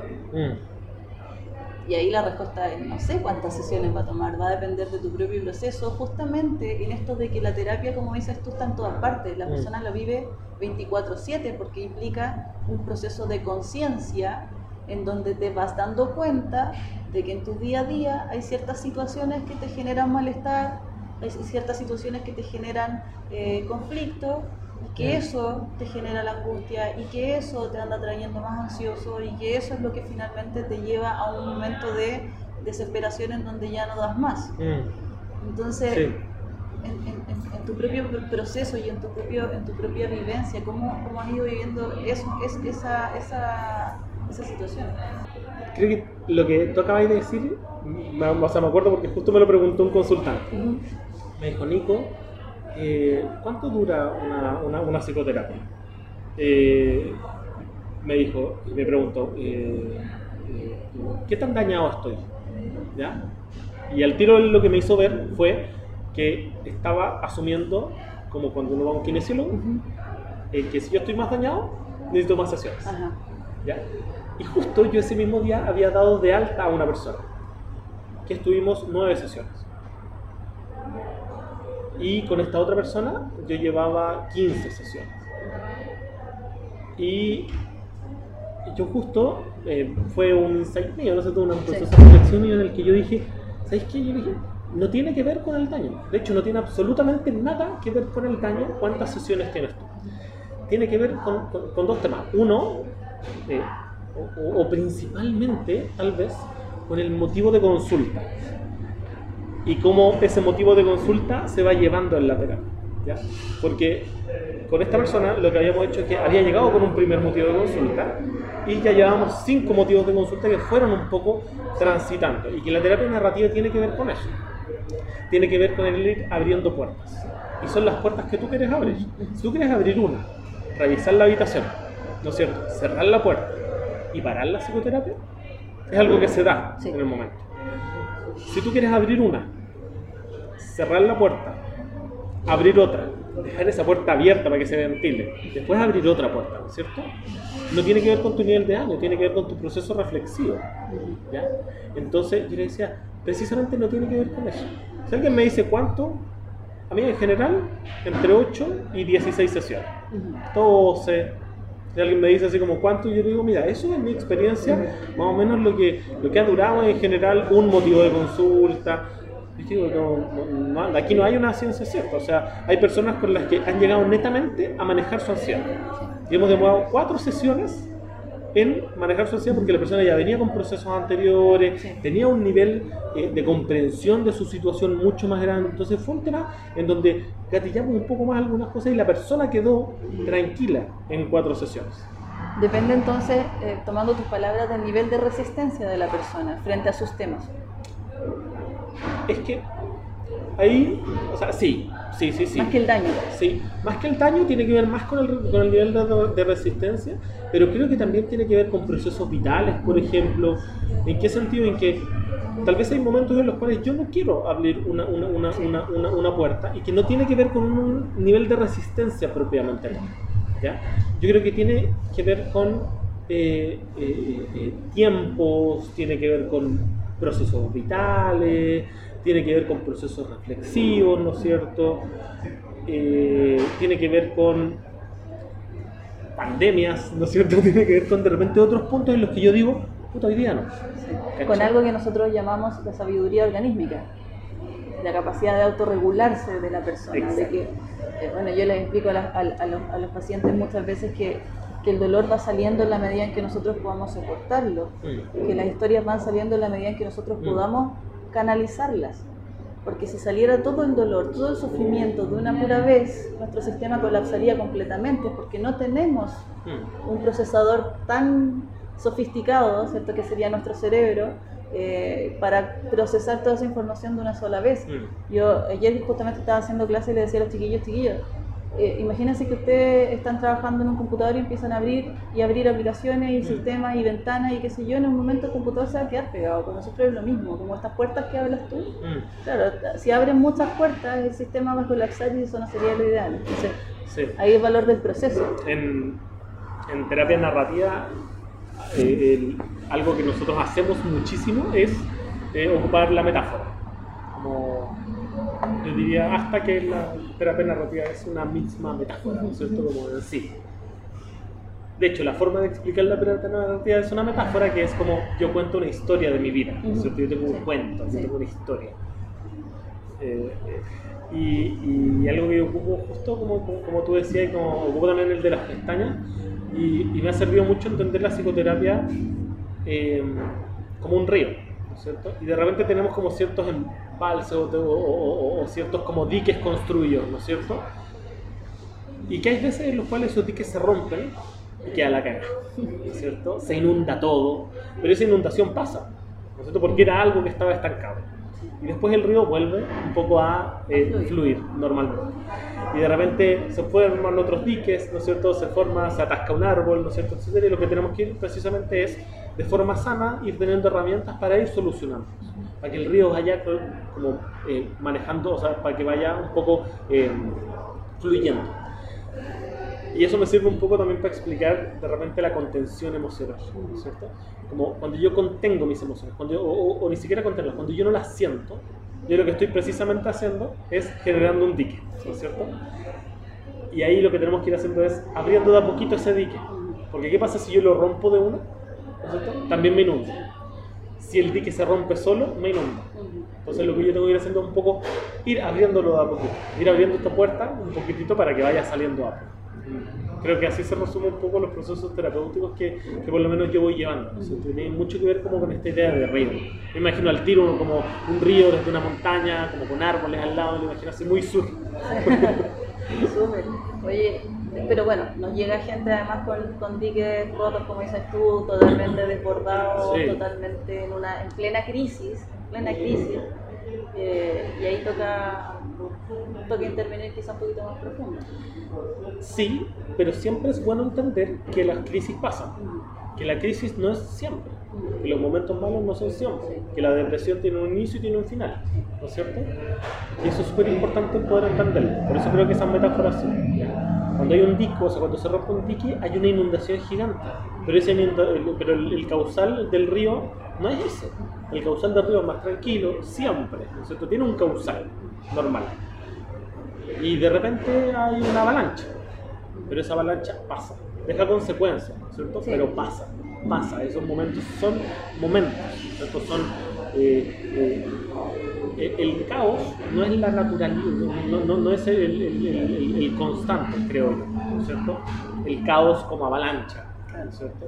Y ahí la respuesta es, no sé cuántas sesiones va a tomar, va a depender de tu propio proceso, justamente en esto de que la terapia, como dices tú, está en todas partes, la mm. persona lo vive 24/7 porque implica un proceso de conciencia en donde te vas dando cuenta de que en tu día a día hay ciertas situaciones que te generan malestar, hay ciertas situaciones que te generan eh, conflicto y que eso te genera la angustia y que eso te anda trayendo más ansioso y que eso es lo que finalmente te lleva a un momento de desesperación en donde ya no das más. Mm. Entonces, en, tu propio proceso y en tu, propio, en tu propia vivencia, ¿cómo, cómo has ido viviendo eso, es, esa, esa, esa situación? Creo que lo que tú acabas de decir, o sea, me acuerdo porque justo me lo preguntó un consultante. Me dijo, Nico, eh, ¿cuánto dura una, una, psicoterapia? Eh, me dijo, me preguntó, eh, ¿qué tan dañado estoy? ¿Ya? Y al tiro lo que me hizo ver fue que estaba asumiendo, como cuando uno va a un kinesiólogo, que si yo estoy más dañado, necesito más sesiones. ¿Ya? Y justo yo ese mismo día había dado de alta a una persona, que estuvimos nueve sesiones. Y con esta otra persona yo llevaba 15 sesiones. Y yo justo, eh, fue un insight mío, no sé, todo un proceso de reflexión mío en el que yo dije, ¿sabes qué? Yo dije, no tiene que ver con el daño. De hecho, no tiene absolutamente nada que ver con el daño cuántas sesiones tienes tú. Tiene que ver con, con, dos temas. Uno, eh, o, o principalmente, tal vez, con el motivo de consulta y cómo ese motivo de consulta se va llevando en la terapia. ¿ya? Porque con esta persona lo que habíamos hecho es que había llegado con un primer motivo de consulta y ya llevábamos cinco motivos de consulta que fueron un poco transitando y que la terapia narrativa tiene que ver con eso. Tiene que ver con el ir abriendo puertas. Y son las puertas que tú quieres abrir. Si tú quieres abrir una, revisar la habitación, ¿no es cierto? Cerrar la puerta y parar la psicoterapia, es algo que se da en el momento. Si tú quieres abrir una, cerrar la puerta, abrir otra, dejar esa puerta abierta para que se ventile, después abrir otra puerta, ¿no es cierto? No tiene que ver con tu nivel de año, tiene que ver con tu proceso reflexivo. ¿ya? Entonces yo le decía, precisamente no tiene que ver con eso. Si alguien me dice cuánto, a mí en general, entre 8 y 16 sesiones. 12, si alguien me dice así como cuánto, yo digo, mira, eso es mi experiencia, más o menos lo que, lo que ha durado en general un motivo de consulta, aquí no hay una ciencia cierta, o sea, hay personas con las que han llegado netamente a manejar su ansiedad. Y hemos demorado cuatro sesiones en manejar su ansiedad porque la persona ya venía con procesos anteriores, tenía un nivel eh, de comprensión de su situación mucho más grande. Entonces fue un tema en donde gatillamos un poco más algunas cosas y la persona quedó tranquila en cuatro sesiones. Depende entonces, eh, tomando tus palabras, del nivel de resistencia de la persona frente a sus temas es que ahí, o sea, sí, sí, sí, sí. Más que el daño. Sí, más que el daño tiene que ver más con el, con el nivel de, resistencia, pero creo que también tiene que ver con procesos vitales, por ejemplo. ¿En qué sentido? En que tal vez hay momentos en los cuales yo no quiero abrir una, una, una, una, una puerta y que no tiene que ver con un nivel de resistencia propiamente. ¿ya? Yo creo que tiene que ver con eh, eh, eh, tiempos, tiene que ver con procesos vitales, tiene que ver con procesos reflexivos, ¿no es cierto? Eh, tiene que ver con pandemias, ¿no es cierto? Tiene que ver con de repente otros puntos en los que yo digo, puta, hoy día no. Con algo que nosotros llamamos la sabiduría organísmica, la capacidad de autorregularse de la persona. De que, eh, bueno, yo les explico a, los, pacientes muchas veces que que el dolor va saliendo en la medida en que nosotros podamos soportarlo, que las historias van saliendo en la medida en que nosotros mm. podamos canalizarlas. Porque si saliera todo el dolor, todo el sufrimiento de una pura vez, nuestro sistema colapsaría completamente porque no tenemos mm. un procesador tan sofisticado, ¿cierto? Que sería nuestro cerebro, eh, para procesar toda esa información de una sola vez. Mm. Yo ayer justamente estaba haciendo clase y le decía a los chiquillos, chiquillos, eh, imagínense que ustedes están trabajando en un computador y empiezan a abrir y abrir aplicaciones y Mm. sistemas y ventanas y qué sé yo, en un momento el computador se va a quedar pegado. Con nosotros es lo mismo, como estas puertas que hablas tú. Mm, Claro, si abren muchas puertas, el sistema va a colapsar y eso no sería lo ideal. Entonces, sí. ahí el valor del proceso. en, en terapia narrativa, eh, el- algo que nosotros hacemos muchísimo es eh, ocupar la metáfora. Como yo diría, hasta que la terapia narrativa es una misma metáfora, ¿no es cierto? Como en sí. De hecho, la forma de explicar la terapia narrativa es una metáfora que es como yo cuento una historia de mi vida, ¿no es cierto? Yo tengo un cuento, yo tengo una historia. Eh, eh, y, y algo que yo ocupo justo como, como, como tú decías, y como ocupo también el de las pestañas, y, y me ha servido mucho entender la psicoterapia eh, como un río, ¿no es cierto? Y de repente tenemos como ciertos embalses o, o- o- ciertos como diques construidos, ¿no es cierto? Y que hay veces en los cuales esos diques se rompen y queda la caga, ¿no es cierto? Se inunda todo, pero esa inundación pasa, ¿no es cierto? Porque era algo que estaba estancado. Y después el río vuelve un poco a eh, fluir normalmente. Y de repente se forman otros diques, ¿no es cierto? Se forma, se atasca un árbol, ¿no es cierto? Etcétera. Y lo que tenemos que ir precisamente es, de forma sana, ir teniendo herramientas para ir solucionando. Para que el río vaya co- como eh, manejando, o sea, para que vaya un poco eh, fluyendo. Y eso me sirve un poco también para explicar de repente la contención emocional, ¿no es ¿cierto? Como cuando yo contengo mis emociones, cuando yo- o, o- o ni siquiera contenerlas, cuando yo no las siento, yo lo que estoy precisamente haciendo es generando un dique, ¿no es cierto? Y ahí lo que tenemos que ir haciendo es abriendo de a poquito ese dique. Porque ¿qué pasa si yo lo rompo de una? ¿No es cierto? También me inunda. Si el dique se rompe solo, me inunda. Entonces lo que yo tengo que ir haciendo es un poco ir abriéndolo de a poquito, ir abriendo esta puerta un poquitito para que vaya saliendo agua. Creo que así se resumen un poco los procesos terapéuticos que, que por lo menos yo voy llevando. ¿no? O sea, tiene mucho que ver como con esta idea de río. Me imagino al tiro como un río desde una montaña, como con árboles al lado, me imagino así muy sur. Súper. Oye, pero bueno, nos llega gente además con, con diques rotos, como dices tú, totalmente desbordados, Sí. totalmente en una en plena crisis, en plena crisis. eh, y ahí toca, toca intervenir quizá un poquito más profundo. Sí, pero siempre es bueno entender que las crisis pasan, que la crisis no es siempre, que los momentos malos no son siempre, que la depresión tiene un inicio y tiene un final, ¿no es cierto? Y eso es súper importante poder entenderlo, por eso creo que esas metáforas sí. Cuando hay un dique, o sea, cuando se rompe un dique, hay una inundación gigante, pero, ese el, pero el, el causal del río no es ese, el causal del río es más tranquilo, siempre, ¿no es cierto? Tiene un causal normal. Y de repente hay una avalancha, pero esa avalancha pasa, deja consecuencias, ¿no es ¿cierto? Sí. Pero pasa, pasa, esos momentos son momentos, ¿cierto? Son, eh, eh, el, caos no es la naturalidad, no, no, no es el, el- el- el- el constante, creo yo, ¿no es cierto? El caos como avalancha, ¿no es cierto?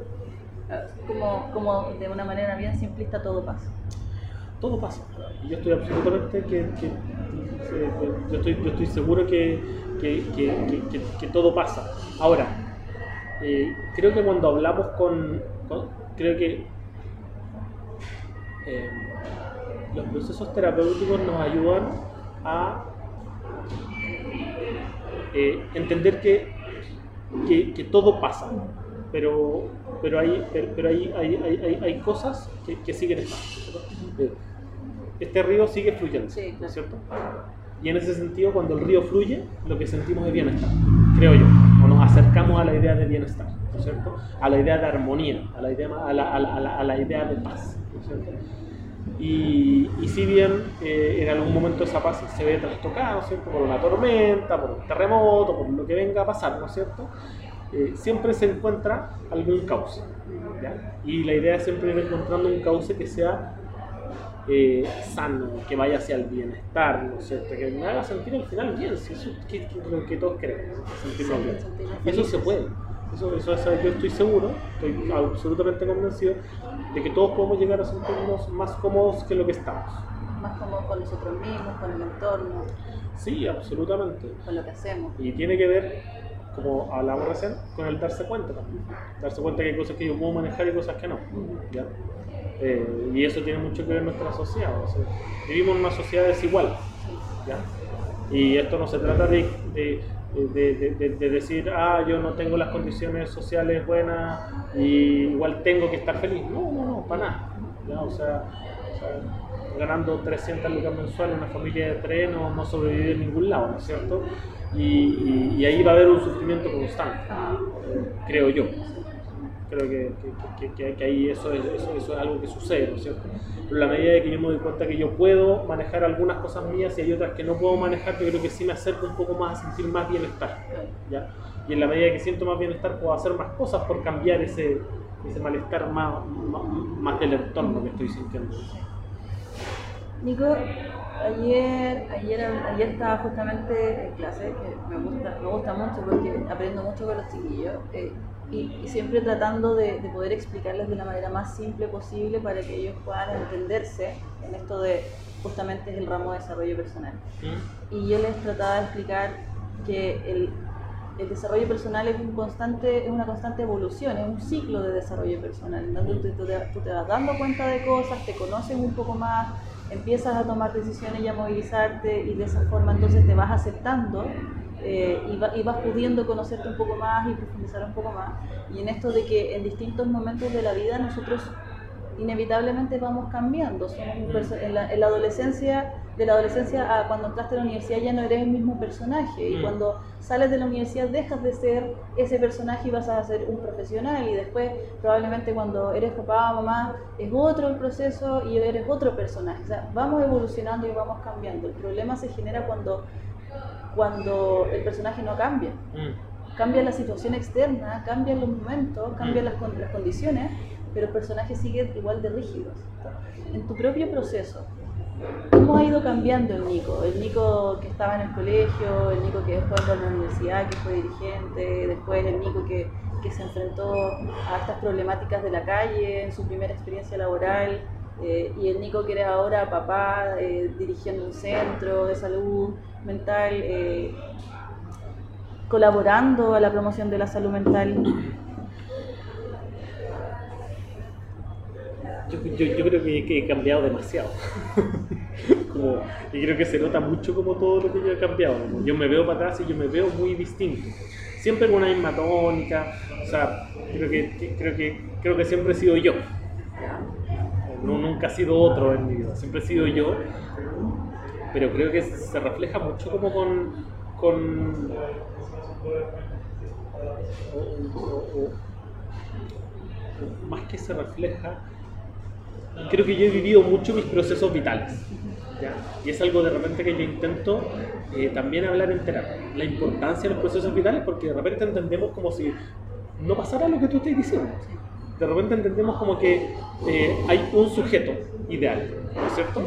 Como, como de una manera bien simplista todo pasa. todo pasa. Yo estoy absolutamente que, que- yo, estoy, yo estoy seguro que, que, que- que- que- que todo pasa. Ahora, eh, creo que cuando hablamos con, con- creo que eh, los procesos terapéuticos nos ayudan a eh, entender que, que, que todo pasa, pero, pero, hay, pero, hay, hay, hay, hay- cosas que, que siguen estando. Este río sigue fluyendo, Sí, ¿no claro. es cierto? Y en ese sentido, cuando el río fluye, lo que sentimos es bienestar, creo yo, o nos acercamos a la idea de bienestar, ¿no es cierto? A la idea de armonía, a la idea, a la- a la- a la idea de paz, ¿no es cierto? Y, y si bien eh, en algún momento esa paz se ve trastocada, ¿no es cierto? Por una tormenta, por un terremoto, por lo que venga a pasar, ¿no es cierto? Eh, siempre se encuentra algún cauce. ¿ya? Y la idea es siempre ir encontrando un cauce que sea eh, sano, que vaya hacia el bienestar, ¿no es cierto? Que me haga sentir al final bien, si eso es que, que- lo que todos queremos, sentirnos bien. Y eso se puede. Eso, eso, eso yo estoy seguro, estoy absolutamente convencido de que todos podemos llegar a sentirnos más cómodos que lo que estamos. Más como con nosotros mismos, con el entorno, Sí, absolutamente. con lo que hacemos. Y tiene que ver como hablamos recién, con el darse cuenta también. Darse cuenta que hay cosas que yo puedo manejar y cosas que no. ¿ya? Eh, y eso tiene mucho que ver nuestra sociedad. vivimos en una sociedad desigual. ¿ya? Y esto no se trata de, de, de, de, decir, ah, yo no tengo las condiciones sociales buenas y igual tengo que estar feliz. No, no, no, para nada. O sea, ganando 300 lucas mensuales en una familia de tres no, no sobrevive en ningún lado, ¿no es cierto? Y, ahí va a haber un sufrimiento constante, creo yo. Creo que, que, que, ahí eso es, eso, eso, es algo que sucede, ¿no es cierto? Pero a la medida de que yo me doy cuenta que yo puedo manejar algunas cosas mías y hay otras que no puedo manejar, yo creo que sí me acerco un poco más a sentir más bienestar. ¿ya? Y en la medida que siento más bienestar, puedo hacer más cosas por cambiar ese, ese malestar más, más, más del entorno que estoy sintiendo. Nico, ayer, ayer, ayer estaba justamente en clase, que me gusta, me gusta mucho porque aprendo mucho con los chiquillos, eh, y, siempre tratando de, poder explicarles de la manera más simple posible para que ellos puedan entenderse en esto de justamente el ramo de desarrollo personal. Mm. Y yo les trataba de explicar que el, el desarrollo personal es, un constante, es una constante evolución, es un ciclo de desarrollo personal, en donde tú, tú te vas dando cuenta de cosas, te conoces un poco más, empiezas a tomar decisiones y a movilizarte y de esa forma entonces te vas aceptando eh, y, vas pudiendo conocerte un poco más y profundizar un poco más. Y en esto de que en distintos momentos de la vida nosotros inevitablemente vamos cambiando. en, la, en, la, adolescencia, de la adolescencia a cuando entraste a la universidad ya no eres el mismo personaje. Y mm. cuando sales de la universidad dejas de ser ese personaje y vas a ser un profesional. Y después probablemente cuando eres papá o mamá es otro el proceso y eres otro personaje. O sea, vamos evolucionando y vamos cambiando. El problema se genera cuando, cuando el personaje no cambia. Mm. Cambia la situación externa, cambian los momentos, cambian mm. las, las condiciones pero el personaje sigue igual de rígido. En tu propio proceso, ¿cómo ha ido cambiando el Nico? El Nico que estaba en el colegio, el Nico que después fue a la universidad, que fue dirigente, después el Nico que, que se enfrentó a estas problemáticas de la calle en su primera experiencia laboral. Eh, y el Nico que era ahora papá, eh, dirigiendo un centro de salud mental, eh, colaborando a la promoción de la salud mental. yo, yo, creo que, he cambiado demasiado. como, y creo que se nota mucho como todo lo que yo he cambiado. yo me veo para atrás y yo me veo muy distinto. Siempre con una misma tónica. O sea, creo que, creo que, creo que siempre he sido yo. No, nunca he sido otro en mi vida. Siempre he sido yo. Pero creo que se refleja mucho como con... más que se refleja, creo que yo he vivido mucho mis procesos vitales. Y es algo de repente que yo intento eh, también hablar en terapia. La importancia de los procesos vitales porque de repente entendemos como si no pasara lo que tú estás diciendo. De repente entendemos como que eh, hay un sujeto ideal, ¿no es cierto?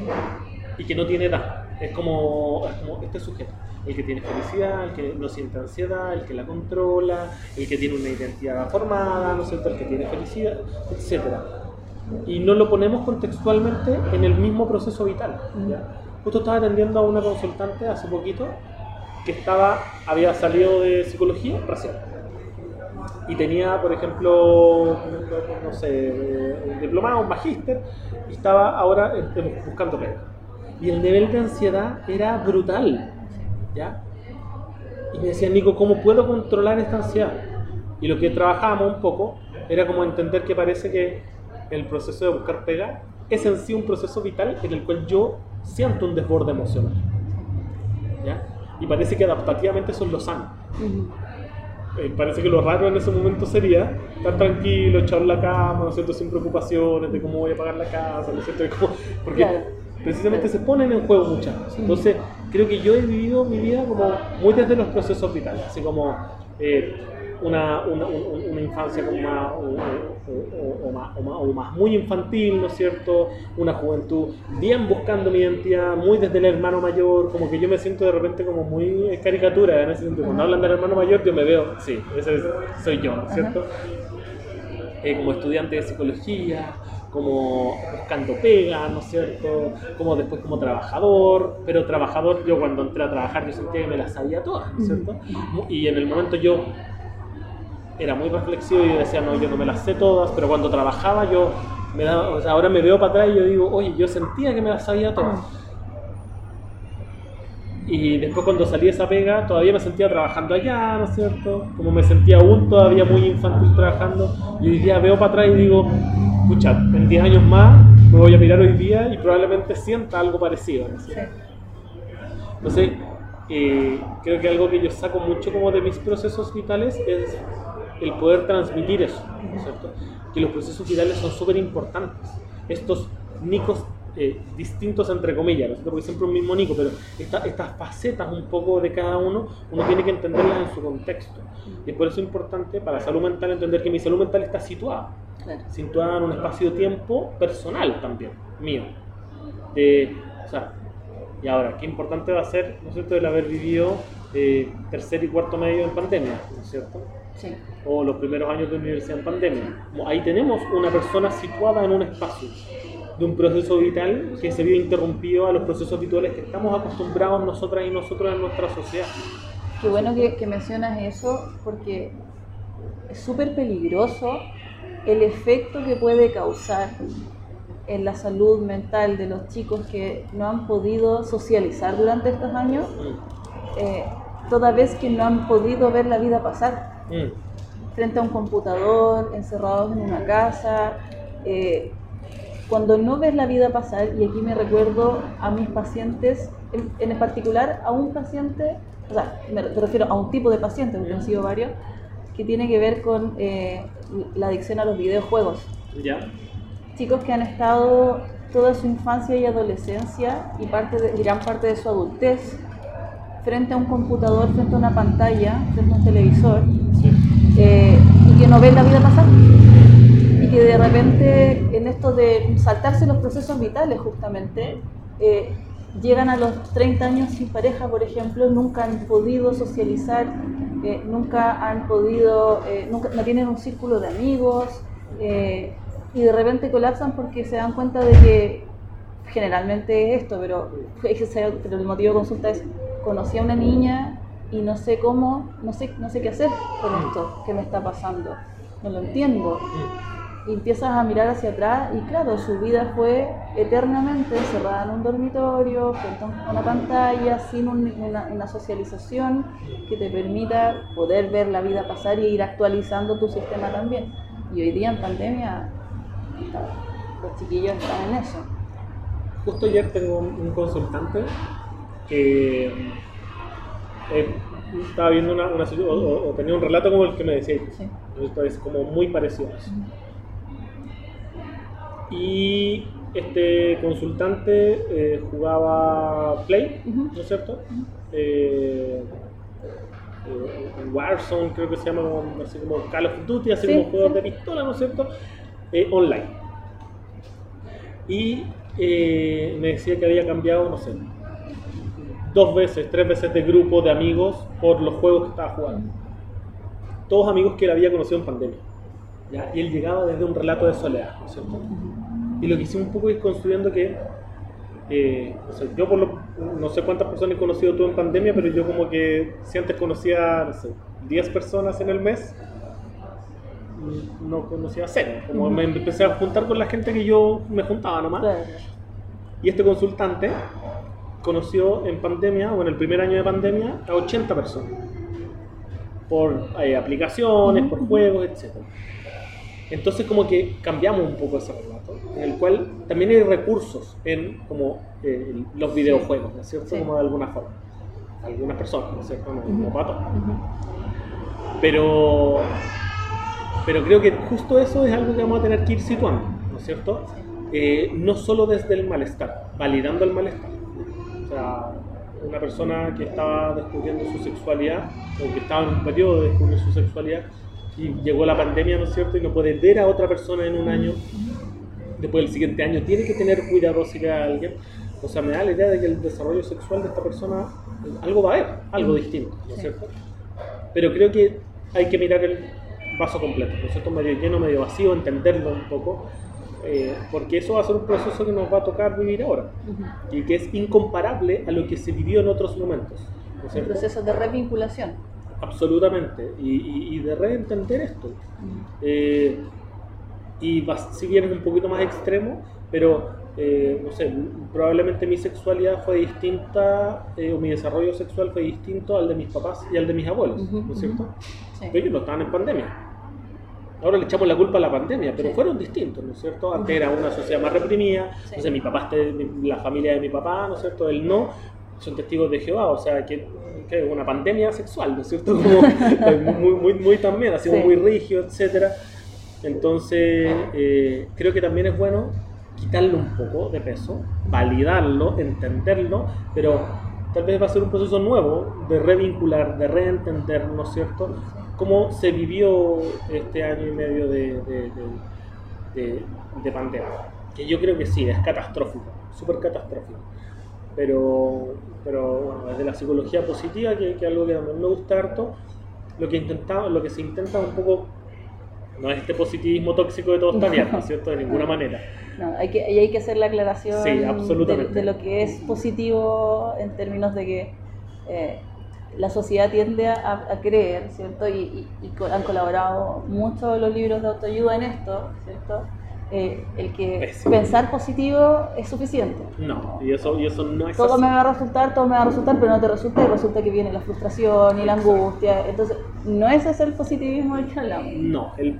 Y que no tiene edad. Es como, es como este sujeto el que tiene felicidad, el que no siente ansiedad, el que la controla, el que tiene una identidad formada, ¿no es cierto? el que tiene felicidad, etcétera y no lo ponemos contextualmente en el mismo proceso vital. Justo estaba atendiendo a una consultante hace poquito que estaba, había salido de psicología recién y tenía, por ejemplo, no sé, un diplomado, un magíster, y estaba ahora buscando pega. Y el nivel de ansiedad era brutal, ¿ya? Y me decía, Nico, ¿cómo puedo controlar esta ansiedad? Y lo que trabajábamos un poco era como entender que parece que el proceso de buscar pega es en sí un proceso vital en el cual yo siento un desborde emocional. ¿ya? Y parece que adaptativamente son los sano. Eh, parece que lo raro en ese momento sería estar tranquilo, echar la cama, ¿no cierto? sin preocupaciones de cómo voy a pagar la casa, ¿no cierto? porque precisamente se ponen en juego muchas cosas. Entonces, creo que yo he vivido mi vida como muy desde los procesos vitales, así como eh, una, una, una, infancia como más o, más, o, más, muy infantil, ¿no es cierto? Una juventud bien buscando mi identidad, muy desde el hermano mayor, como que yo me siento de repente como muy caricatura en ese sentido. Cuando hablan del hermano mayor, yo me veo, sí, ese soy yo, ¿no es cierto? Eh, como estudiante de psicología, como buscando pega, ¿no es cierto? Como después como trabajador, pero trabajador, yo cuando entré a trabajar yo sentía que me las sabía todas, ¿no es cierto? Y en el momento yo era muy reflexivo y yo decía, no, yo no me las sé todas, pero cuando trabajaba yo, me daba, o sea, ahora me veo para atrás y yo digo, oye, yo sentía que me las sabía todas. Y después cuando salí de esa pega, todavía me sentía trabajando allá, ¿no es cierto? Como me sentía aún todavía muy infantil trabajando. Y hoy día veo para atrás y digo, escucha, en 10 años más me voy a mirar hoy día y probablemente sienta algo parecido. ¿no es cierto? Entonces, eh, creo que algo que yo saco mucho como de mis procesos vitales es el poder transmitir eso, ¿no es cierto? Que los procesos vitales son súper importantes. Estos nicos eh, distintos entre comillas, ¿no? Porque siempre un mismo nico, pero esta- estas facetas un poco de cada uno, uno tiene que entenderlas en su contexto. Y por eso es importante para la salud mental entender que mi salud mental está situada, Claro. situada en un espacio-tiempo personal también, mío. De, o sea, y ahora, qué importante va a ser, ¿no es cierto?, el haber vivido eh, tercer y cuarto medio en pandemia, ¿no es cierto? Sí. o los primeros años de universidad en pandemia. Ahí tenemos una persona situada en un espacio de un proceso vital que se vio interrumpido a los procesos vitales que estamos acostumbrados nosotras y nosotros en nuestra sociedad. Qué bueno que, que mencionas eso porque es súper peligroso el efecto que puede causar en la salud mental de los chicos que no han podido socializar durante estos años, eh, toda vez que no han podido ver la vida pasar Mm, frente a un computador, encerrados en una casa. eh, cuando no ves la vida pasar, y aquí me recuerdo a mis pacientes, en, en particular a un paciente, o sea, me refiero a un tipo de paciente, porque han sido varios, que tiene que ver con eh, la adicción a los videojuegos. ¿Ya? Chicos que han estado toda su infancia y adolescencia y parte de, gran parte de su adultez frente a un computador, frente a una pantalla, frente a un televisor, Sí. eh, y que no ven la vida pasar. Y que de repente en esto de saltarse los procesos vitales justamente, eh, llegan a los 30 años sin pareja, por ejemplo, nunca han podido socializar, eh, nunca han podido, nunca, no tienen un círculo de amigos, y de repente colapsan porque se dan cuenta de que generalmente es esto, pero, pero el motivo de consulta es, conocí a una niña y no sé cómo, no sé, no sé qué hacer con esto que me está pasando, no lo entiendo. Y empiezas a mirar hacia atrás y claro, su vida fue eternamente encerrada en un dormitorio, frente a una pantalla, sin un- una, una socialización que te permita poder ver la vida pasar y ir actualizando tu sistema también. Y hoy día en pandemia, los chiquillos están en eso. Justo ayer tengo un, un consultante que eh, estaba viendo una, una o, o- o tenía un relato como el que me decía. Sí. Esto es como muy parecido a eso. Y este consultante eh, jugaba Play. ¿no es cierto? Eh, Warzone, creo que se llama como, así como Call of Duty, así Sí, como juegos sí. de pistola, ¿no es cierto? Online. Y me decía que había cambiado, no sé, dos veces, tres veces de grupo de amigos por los juegos que estaba jugando. Todos amigos que él había conocido en pandemia. ¿ya? Y él llegaba desde un relato de soledad, ¿no es cierto? Y lo que hicimos un poco es construyendo que, eh, o sea, yo por lo, no sé cuántas personas he conocido tú en pandemia, pero yo como que si antes conocía, no sé, 10 personas en el mes, no conocía cero. Como me empecé a juntar con la gente que yo me juntaba nomás. Y este consultante conoció en pandemia, o en el primer año de pandemia, a 80 personas. Por eh, aplicaciones, por juegos, etc. Entonces como que cambiamos un poco ese relato, en el cual también hay recursos en como eh, los videojuegos, ¿no es cierto? Sí. Como de alguna forma. Algunas personas, ¿no es cierto? No para todos. Ujú. Pero, pero creo que justo eso es algo que vamos a tener que ir situando, ¿no es cierto? Eh, no solo desde el malestar, validando el malestar. Sea, una persona que estaba descubriendo su sexualidad, o que estaba en un periodo de descubrir su sexualidad, y llegó la pandemia, ¿no es cierto? Y no puede ver a otra persona en un año, después del siguiente año tiene que tener cuidado si ve a alguien. O sea, me da la idea de que el desarrollo sexual de esta persona, algo va a haber, algo distinto, ¿no es Sí. cierto? Pero creo que hay que mirar el vaso completo, ¿no es cierto? Medio lleno, medio vacío, entenderlo un poco. Eh, porque eso va a ser un proceso que nos va a tocar vivir ahora y que es incomparable a lo que se vivió en otros momentos. ¿no el proceso de revinculación. Absolutamente, y, de reentender esto. Eh, y si bien es un poquito más extremo, pero eh, no sé, probablemente mi sexualidad fue distinta, o mi desarrollo sexual fue distinto al de mis papás y al de mis abuelos, ¿no es cierto? Ellos no estaban en pandemia ahora le echamos la culpa a la pandemia, pero fueron distintos, ¿no es cierto? Antes era una sociedad más reprimida, entonces mi papá, la familia de mi papá, ¿no es cierto? Él no, son testigos de Jehová, o sea, que, una pandemia sexual, ¿no es cierto? Como, muy, muy, muy también, así muy rígido, etcétera. Entonces, eh, creo que también es bueno quitarle un poco de peso, validarlo, entenderlo, pero tal vez va a ser un proceso nuevo de revincular, de reentender, ¿no es cierto? Cómo se vivió este año y medio de, de, pandemia. Que yo creo que sí, es catastrófico, súper catastrófico. Pero, pero bueno, desde la psicología positiva, que, es algo que también me gusta harto, lo que, intentaba, lo que se intenta un poco no es este positivismo tóxico de todo está bien, ¿no es cierto? De ninguna manera. No, hay que, hay que hacer la aclaración de, lo que es positivo en términos de que eh, la sociedad tiende a, creer, ¿cierto? Y, han colaborado mucho los libros de autoayuda en esto, ¿cierto? Eh, el que pensar positivo es suficiente. No, y eso, y eso no es Todo me va a resultar, todo me va a resultar, pero no te resulta y resulta que viene la frustración y la angustia. Entonces, no ese es el positivismo del que hablamos. No, el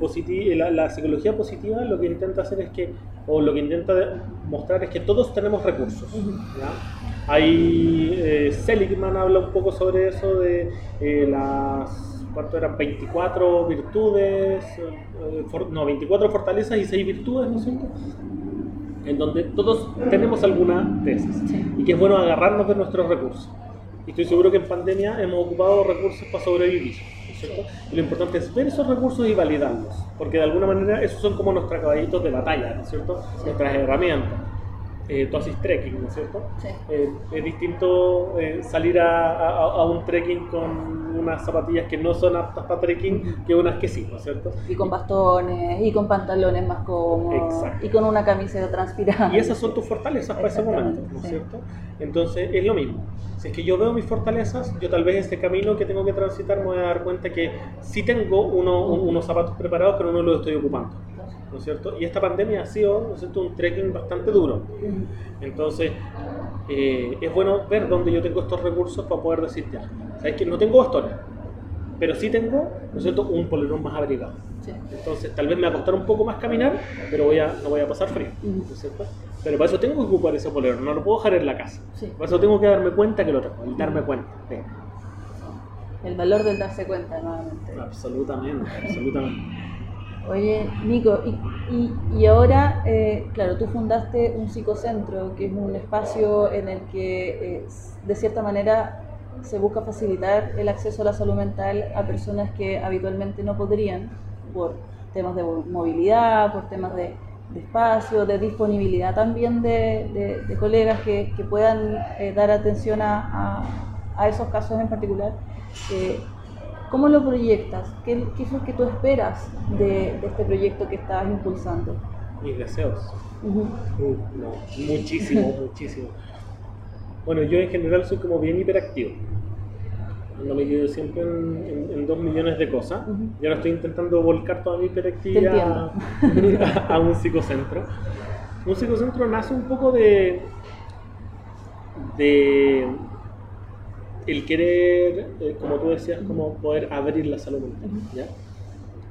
la, la, psicología positiva lo que intenta hacer es que, o lo que intenta mostrar es que todos tenemos recursos. ¿ya? Ahí eh, Seligman habla un poco sobre eso de eh, las, ¿cuánto eran? 24 virtudes, eh, no, 24 fortalezas y 6 virtudes, ¿no es cierto? En donde todos tenemos alguna de esas. Y que es bueno agarrarnos de nuestros recursos. Y estoy seguro que en pandemia hemos ocupado recursos para sobrevivir. ¿no es cierto? Y lo importante es ver esos recursos y validarlos, porque de alguna manera esos son como nuestros caballitos de batalla, ¿no es cierto? Nuestras herramientas eh, tú haces trekking, ¿no es cierto? Sí. Eh, es distinto eh, salir a, a, un trekking con unas zapatillas que no son aptas para trekking que unas que sí, ¿no es cierto? Y con bastones, y con pantalones más cómodos, Exacto. y con una camiseta transpirante. Y esas son tus fortalezas para ese momento, ¿no es cierto? Entonces es lo mismo. Si es que yo veo mis fortalezas, yo tal vez este camino que tengo que transitar me voy a dar cuenta que sí tengo uno, unos zapatos preparados, pero no los estoy ocupando. ¿No es cierto? Y esta pandemia ha sido, ¿no es cierto?, un trekking bastante duro. Entonces, eh, es bueno ver dónde yo tengo estos recursos para poder decir, ya, ¿sabes que No tengo bastones, pero sí tengo, ¿no es cierto?, un polerón más abrigado. Entonces, tal vez me va a costar un poco más caminar, pero voy a, no voy a pasar frío, ¿no es cierto? Pero para eso tengo que ocupar ese polerón, no lo puedo dejar en la casa. Para eso tengo que darme cuenta que lo tengo, el darme cuenta. El valor del darse cuenta, nuevamente. Absolutamente, absolutamente. Oye, Nico, y, y, ahora, eh, claro, tú fundaste un psicocentro, que es un espacio en el que, eh, de cierta manera, se busca facilitar el acceso a la salud mental a personas que habitualmente no podrían, por temas de movilidad, por temas de, espacio, de disponibilidad también de, colegas que, puedan eh, dar atención a, esos casos en particular. ¿Cómo lo proyectas? ¿Qué, es lo que tú esperas de, este proyecto que estás impulsando? Mis deseos. muchísimo, muchísimo. Bueno, yo en general soy como bien hiperactivo. No me quedo siempre en, dos millones de cosas. Y ahora estoy intentando volcar toda mi hiperactividad a, a un psicocentro. Un psicocentro nace un poco de, de el querer, eh, como tú decías, como poder abrir la salud mental. ¿ya?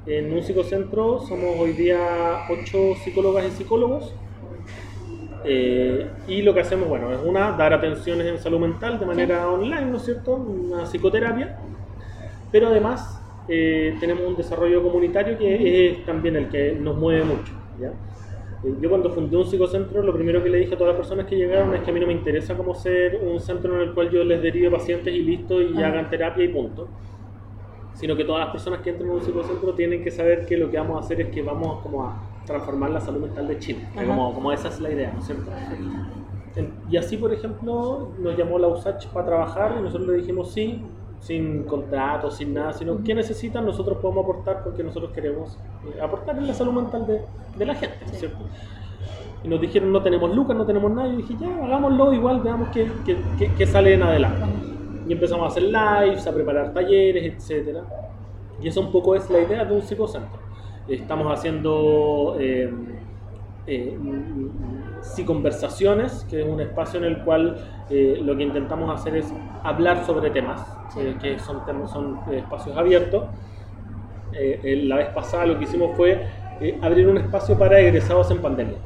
En un psicocentro somos hoy día ocho psicólogas y psicólogos. Eh, y lo que hacemos, bueno, es una, dar atenciones en salud mental de manera online, ¿no es cierto? Una psicoterapia. Pero además eh, tenemos un desarrollo comunitario que es también el que nos mueve mucho. ¿ya? Yo cuando fundé un psicocentro, lo primero que le dije a todas las personas que llegaron es que a mí no me interesa como ser un centro en el cual yo les derive pacientes y listo y hagan terapia y punto. Sino que todas las personas que entren en un psicocentro tienen que saber que lo que vamos a hacer es que vamos como a transformar la salud mental de Chile. Como, como, esa es la idea, ¿no es cierto? Y así, por ejemplo, nos llamó la USACH para trabajar y nosotros le dijimos sí, sin contrato, sin nada, sino que necesitan, nosotros podemos aportar porque nosotros queremos eh, aportar en la salud mental de, de la gente, ¿no es cierto? Y nos dijeron, no tenemos lucas, no tenemos nada, y yo dije, ya, hagámoslo igual, veamos qué, qué, qué, qué sale en adelante. Y empezamos a hacer lives, a preparar talleres, etcétera. Y eso un poco es la idea de un psicocentro. Estamos haciendo eh, eh, psiconversaciones, que es un espacio en el cual eh, lo que intentamos hacer es hablar sobre temas, eh, que son, son eh, espacios abiertos. Eh, eh, la vez pasada lo que hicimos fue eh, abrir un espacio para egresados en pandemia.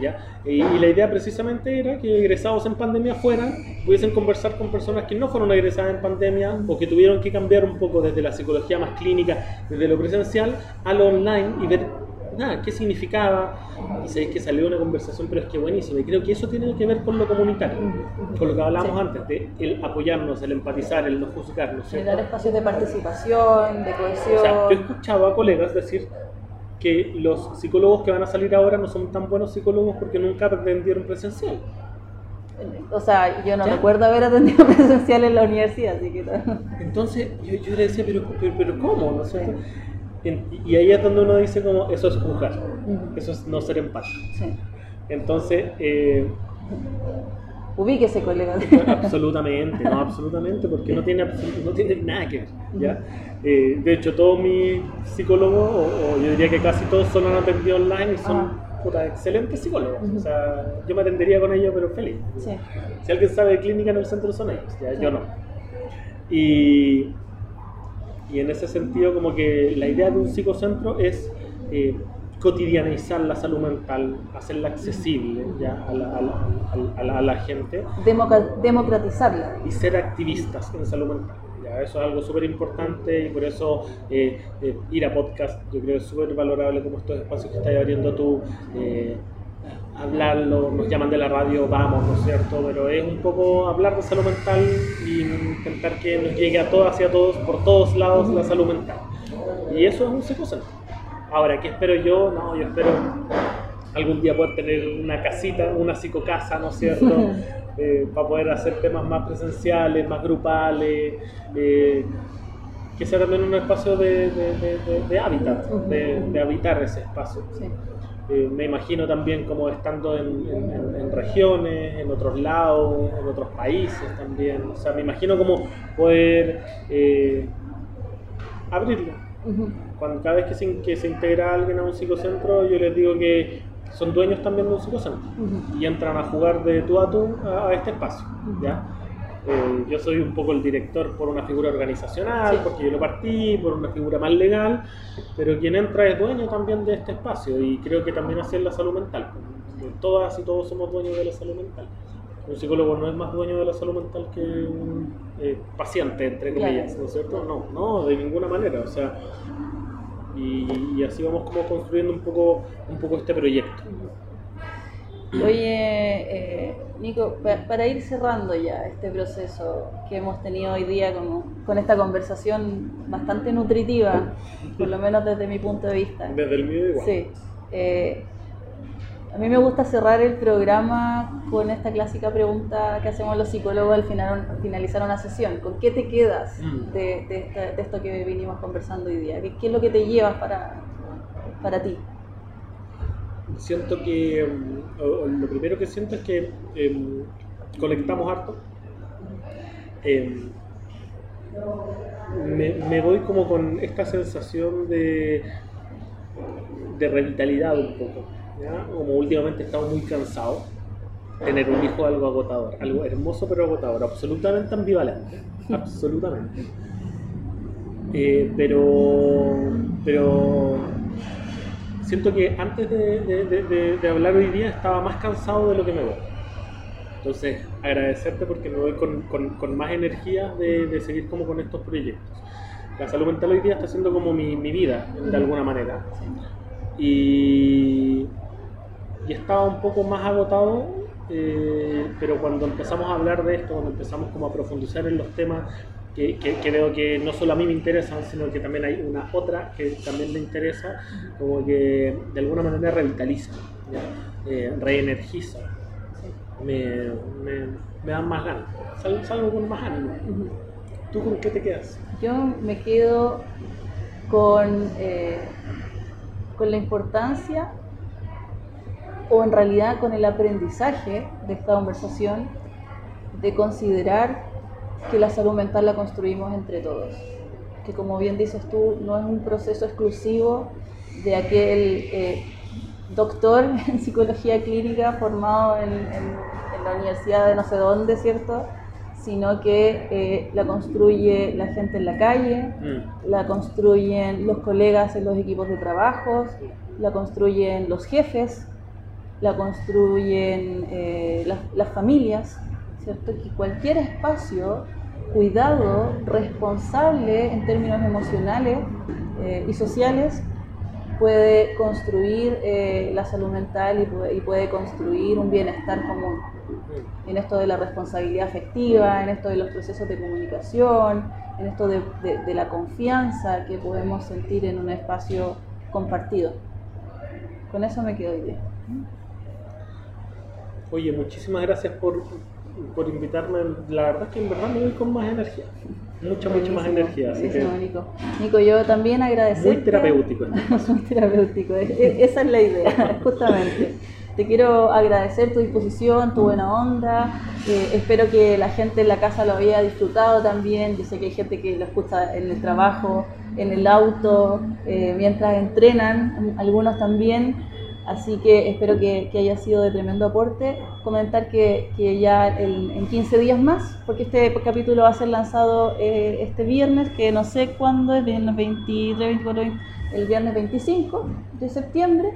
¿ya? Y, y la idea precisamente era que egresados en pandemia fueran, pudiesen conversar con personas que no fueron egresadas en pandemia o que tuvieron que cambiar un poco desde la psicología más clínica, desde lo presencial a lo online y ver nada, qué significaba. Y sabéis que salió una conversación, pero es que buenísima. Y creo que eso tiene que ver con lo comunitario, con lo que hablábamos Sí. antes, de el apoyarnos, el empatizar, el no juzgarnos. Generar espacios de participación, de cohesión. O sea, yo he escuchado a colegas decir que los psicólogos que van a salir ahora no son tan buenos psicólogos porque nunca atendieron presencial. O sea, yo no ¿Ya? recuerdo haber atendido presencial en la universidad, así que. Entonces yo, yo le decía, pero, pero, pero ¿cómo? ¿No es y ahí es donde uno dice como, eso es juzgar, eso es no ser empático. Sí. Entonces, eh, Ubíquese, colega. absolutamente, no, absolutamente, porque no tiene, no tiene nada que ver, ¿ya? Eh, de hecho, todos mis psicólogos, o, o yo diría que casi todos solo han atendido online y son Ah. puta, excelentes psicólogos. O sea, yo me atendería con ellos, pero feliz. Sí. Si alguien sabe de clínica en el centro son ellos, ya, yo no. Y, y en ese sentido, como que la idea de un psicocentro es eh, cotidianizar la salud mental, hacerla accesible ya, a, la, a la- a la- a la gente democratizarla. y ser activistas en salud mental. Ya, eso es algo súper importante y por eso eh, eh, ir a podcast yo creo que es súper valorable como estos espacios que estás abriendo tú. Hablarlo, nos llaman de la radio, vamos, ¿no es cierto? Pero es un poco hablar de salud mental y intentar que nos llegue a todas y a todos, por todos lados, la salud mental. Y eso es un psicocentro. Ahora, ¿qué espero yo? No, yo espero algún día poder tener una casita, una psicocasa, ¿no es cierto? Eh, para poder hacer temas más presenciales, más grupales, eh, que sea también un espacio de, de- de- de- hábitat, de, de habitar ese espacio. Sí. Eh, me imagino también como estando en, en- en- en regiones, en otros lados, en otros países también. O sea, me imagino como poder eh, abrirlo. Cuando, cada vez que se, que se integra alguien a un psicocentro, yo les digo que son dueños también de un psicocentro y entran a jugar de tú a tú a, a este espacio. ¿ya? Eh, yo soy un poco el director por una figura organizacional, Sí. porque yo lo partí, por una figura más legal, pero quien entra es dueño también de este espacio y creo que también así es la salud mental. Todas y todos somos dueños de la salud mental. Un psicólogo no es más dueño de la salud mental que un eh, paciente, entre Claro. comillas, ¿no es cierto? No, no, de ninguna manera. O sea, y, y así vamos como construyendo un poco, un poco este proyecto. Oye, eh, Nico, pa- para ir cerrando ya este proceso que hemos tenido hoy día como, con esta conversación bastante nutritiva, por lo menos desde mi punto de vista. Desde el mío igual. Sí. eh, a mí me gusta cerrar el programa con esta clásica pregunta que hacemos los psicólogos al, final, al finalizar una sesión. ¿Con qué te quedas Mm. de, de esta- de esto que vinimos conversando hoy día? ¿Qué, qué es lo que te llevas para, para ti? Siento que mm, lo primero que siento es que em, conectamos harto. Em, me, me voy como con esta sensación de, de revitalidad un poco. ¿ya? Como últimamente he muy cansado. Tener un hijo algo agotador, algo hermoso pero agotador, absolutamente ambivalente, absolutamente. Eh, pero, pero siento que antes de, de- de- de- hablar hoy día estaba más cansado de lo que me voy. Entonces, agradecerte porque me voy con, con- con más energía de seguir como con estos proyectos. La salud mental hoy día está siendo como mi, mi vida, de alguna manera. Y, y estaba un poco más agotado, eh, pero cuando empezamos a hablar de esto, cuando empezamos como a profundizar en los temas que, que, que veo que no solo a mí me interesan, sino que también hay una otra que también me interesa, como que de alguna manera revitaliza. Eh, reenergiza, me, me, me dan más ganas, Sal- salgo con más ánimo. ¿Tú con qué te quedas? Yo me quedo con, eh, con la importancia o en realidad con el aprendizaje de esta conversación de considerar que la salud mental la construimos entre todos. Que como bien dices tú, no es un proceso exclusivo de aquel eh, doctor en psicología clínica formado en, la universidad de no sé dónde, ¿cierto? Sino que eh, la construye la gente en la calle, mm. la construyen los colegas en los equipos de trabajo, la construyen los jefes, la construyen eh, las, familias, ¿cierto? Que cualquier espacio cuidado, responsable en términos emocionales y sociales puede construir eh, la salud mental y puede, construir un bienestar común. En esto de la responsabilidad afectiva, en esto de los procesos de comunicación, en esto de, la confianza que podemos sentir en un espacio compartido. Con eso me quedo hoy Oye, muchísimas gracias por, por invitarme. La verdad es que en verdad me voy con más energía mucha, mucha más energía. Así Nico. Nico, yo también agradezco. Muy terapéutico. muy terapéutico, esa es la idea, justamente. Te quiero agradecer tu disposición, tu buena onda. Eh, espero que la gente en la casa lo haya disfrutado también. Yo sé que hay gente que lo escucha en el trabajo, en el auto, eh, mientras entrenan, algunos también. Así que espero que, haya sido de tremendo aporte. Comentar que, ya en 15 días más, porque este capítulo va a ser lanzado eh, este viernes, que no sé cuándo es, viernes 23, 24, el viernes 25 de septiembre.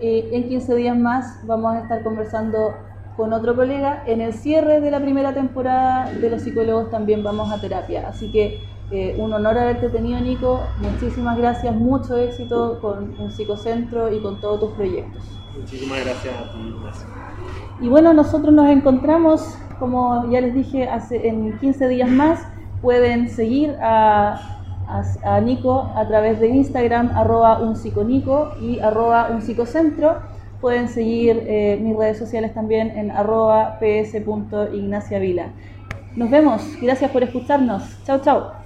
En 15 días más vamos a estar conversando con otro colega. En el cierre de la primera temporada de los psicólogos también vamos a terapia. Así que eh, un honor haberte tenido, Nico. Muchísimas gracias, mucho éxito con un psicocentro y con todos tus proyectos. Muchísimas gracias a ti, Y bueno, nosotros nos encontramos, como ya les dije, hace, en 15 días más. Pueden seguir a, Nico a través de Instagram, arroba un y arroba un psicocentro. Pueden seguir eh, mis redes sociales también en arroba ps.ignaciavila. Nos vemos, gracias por escucharnos. Chao, chao.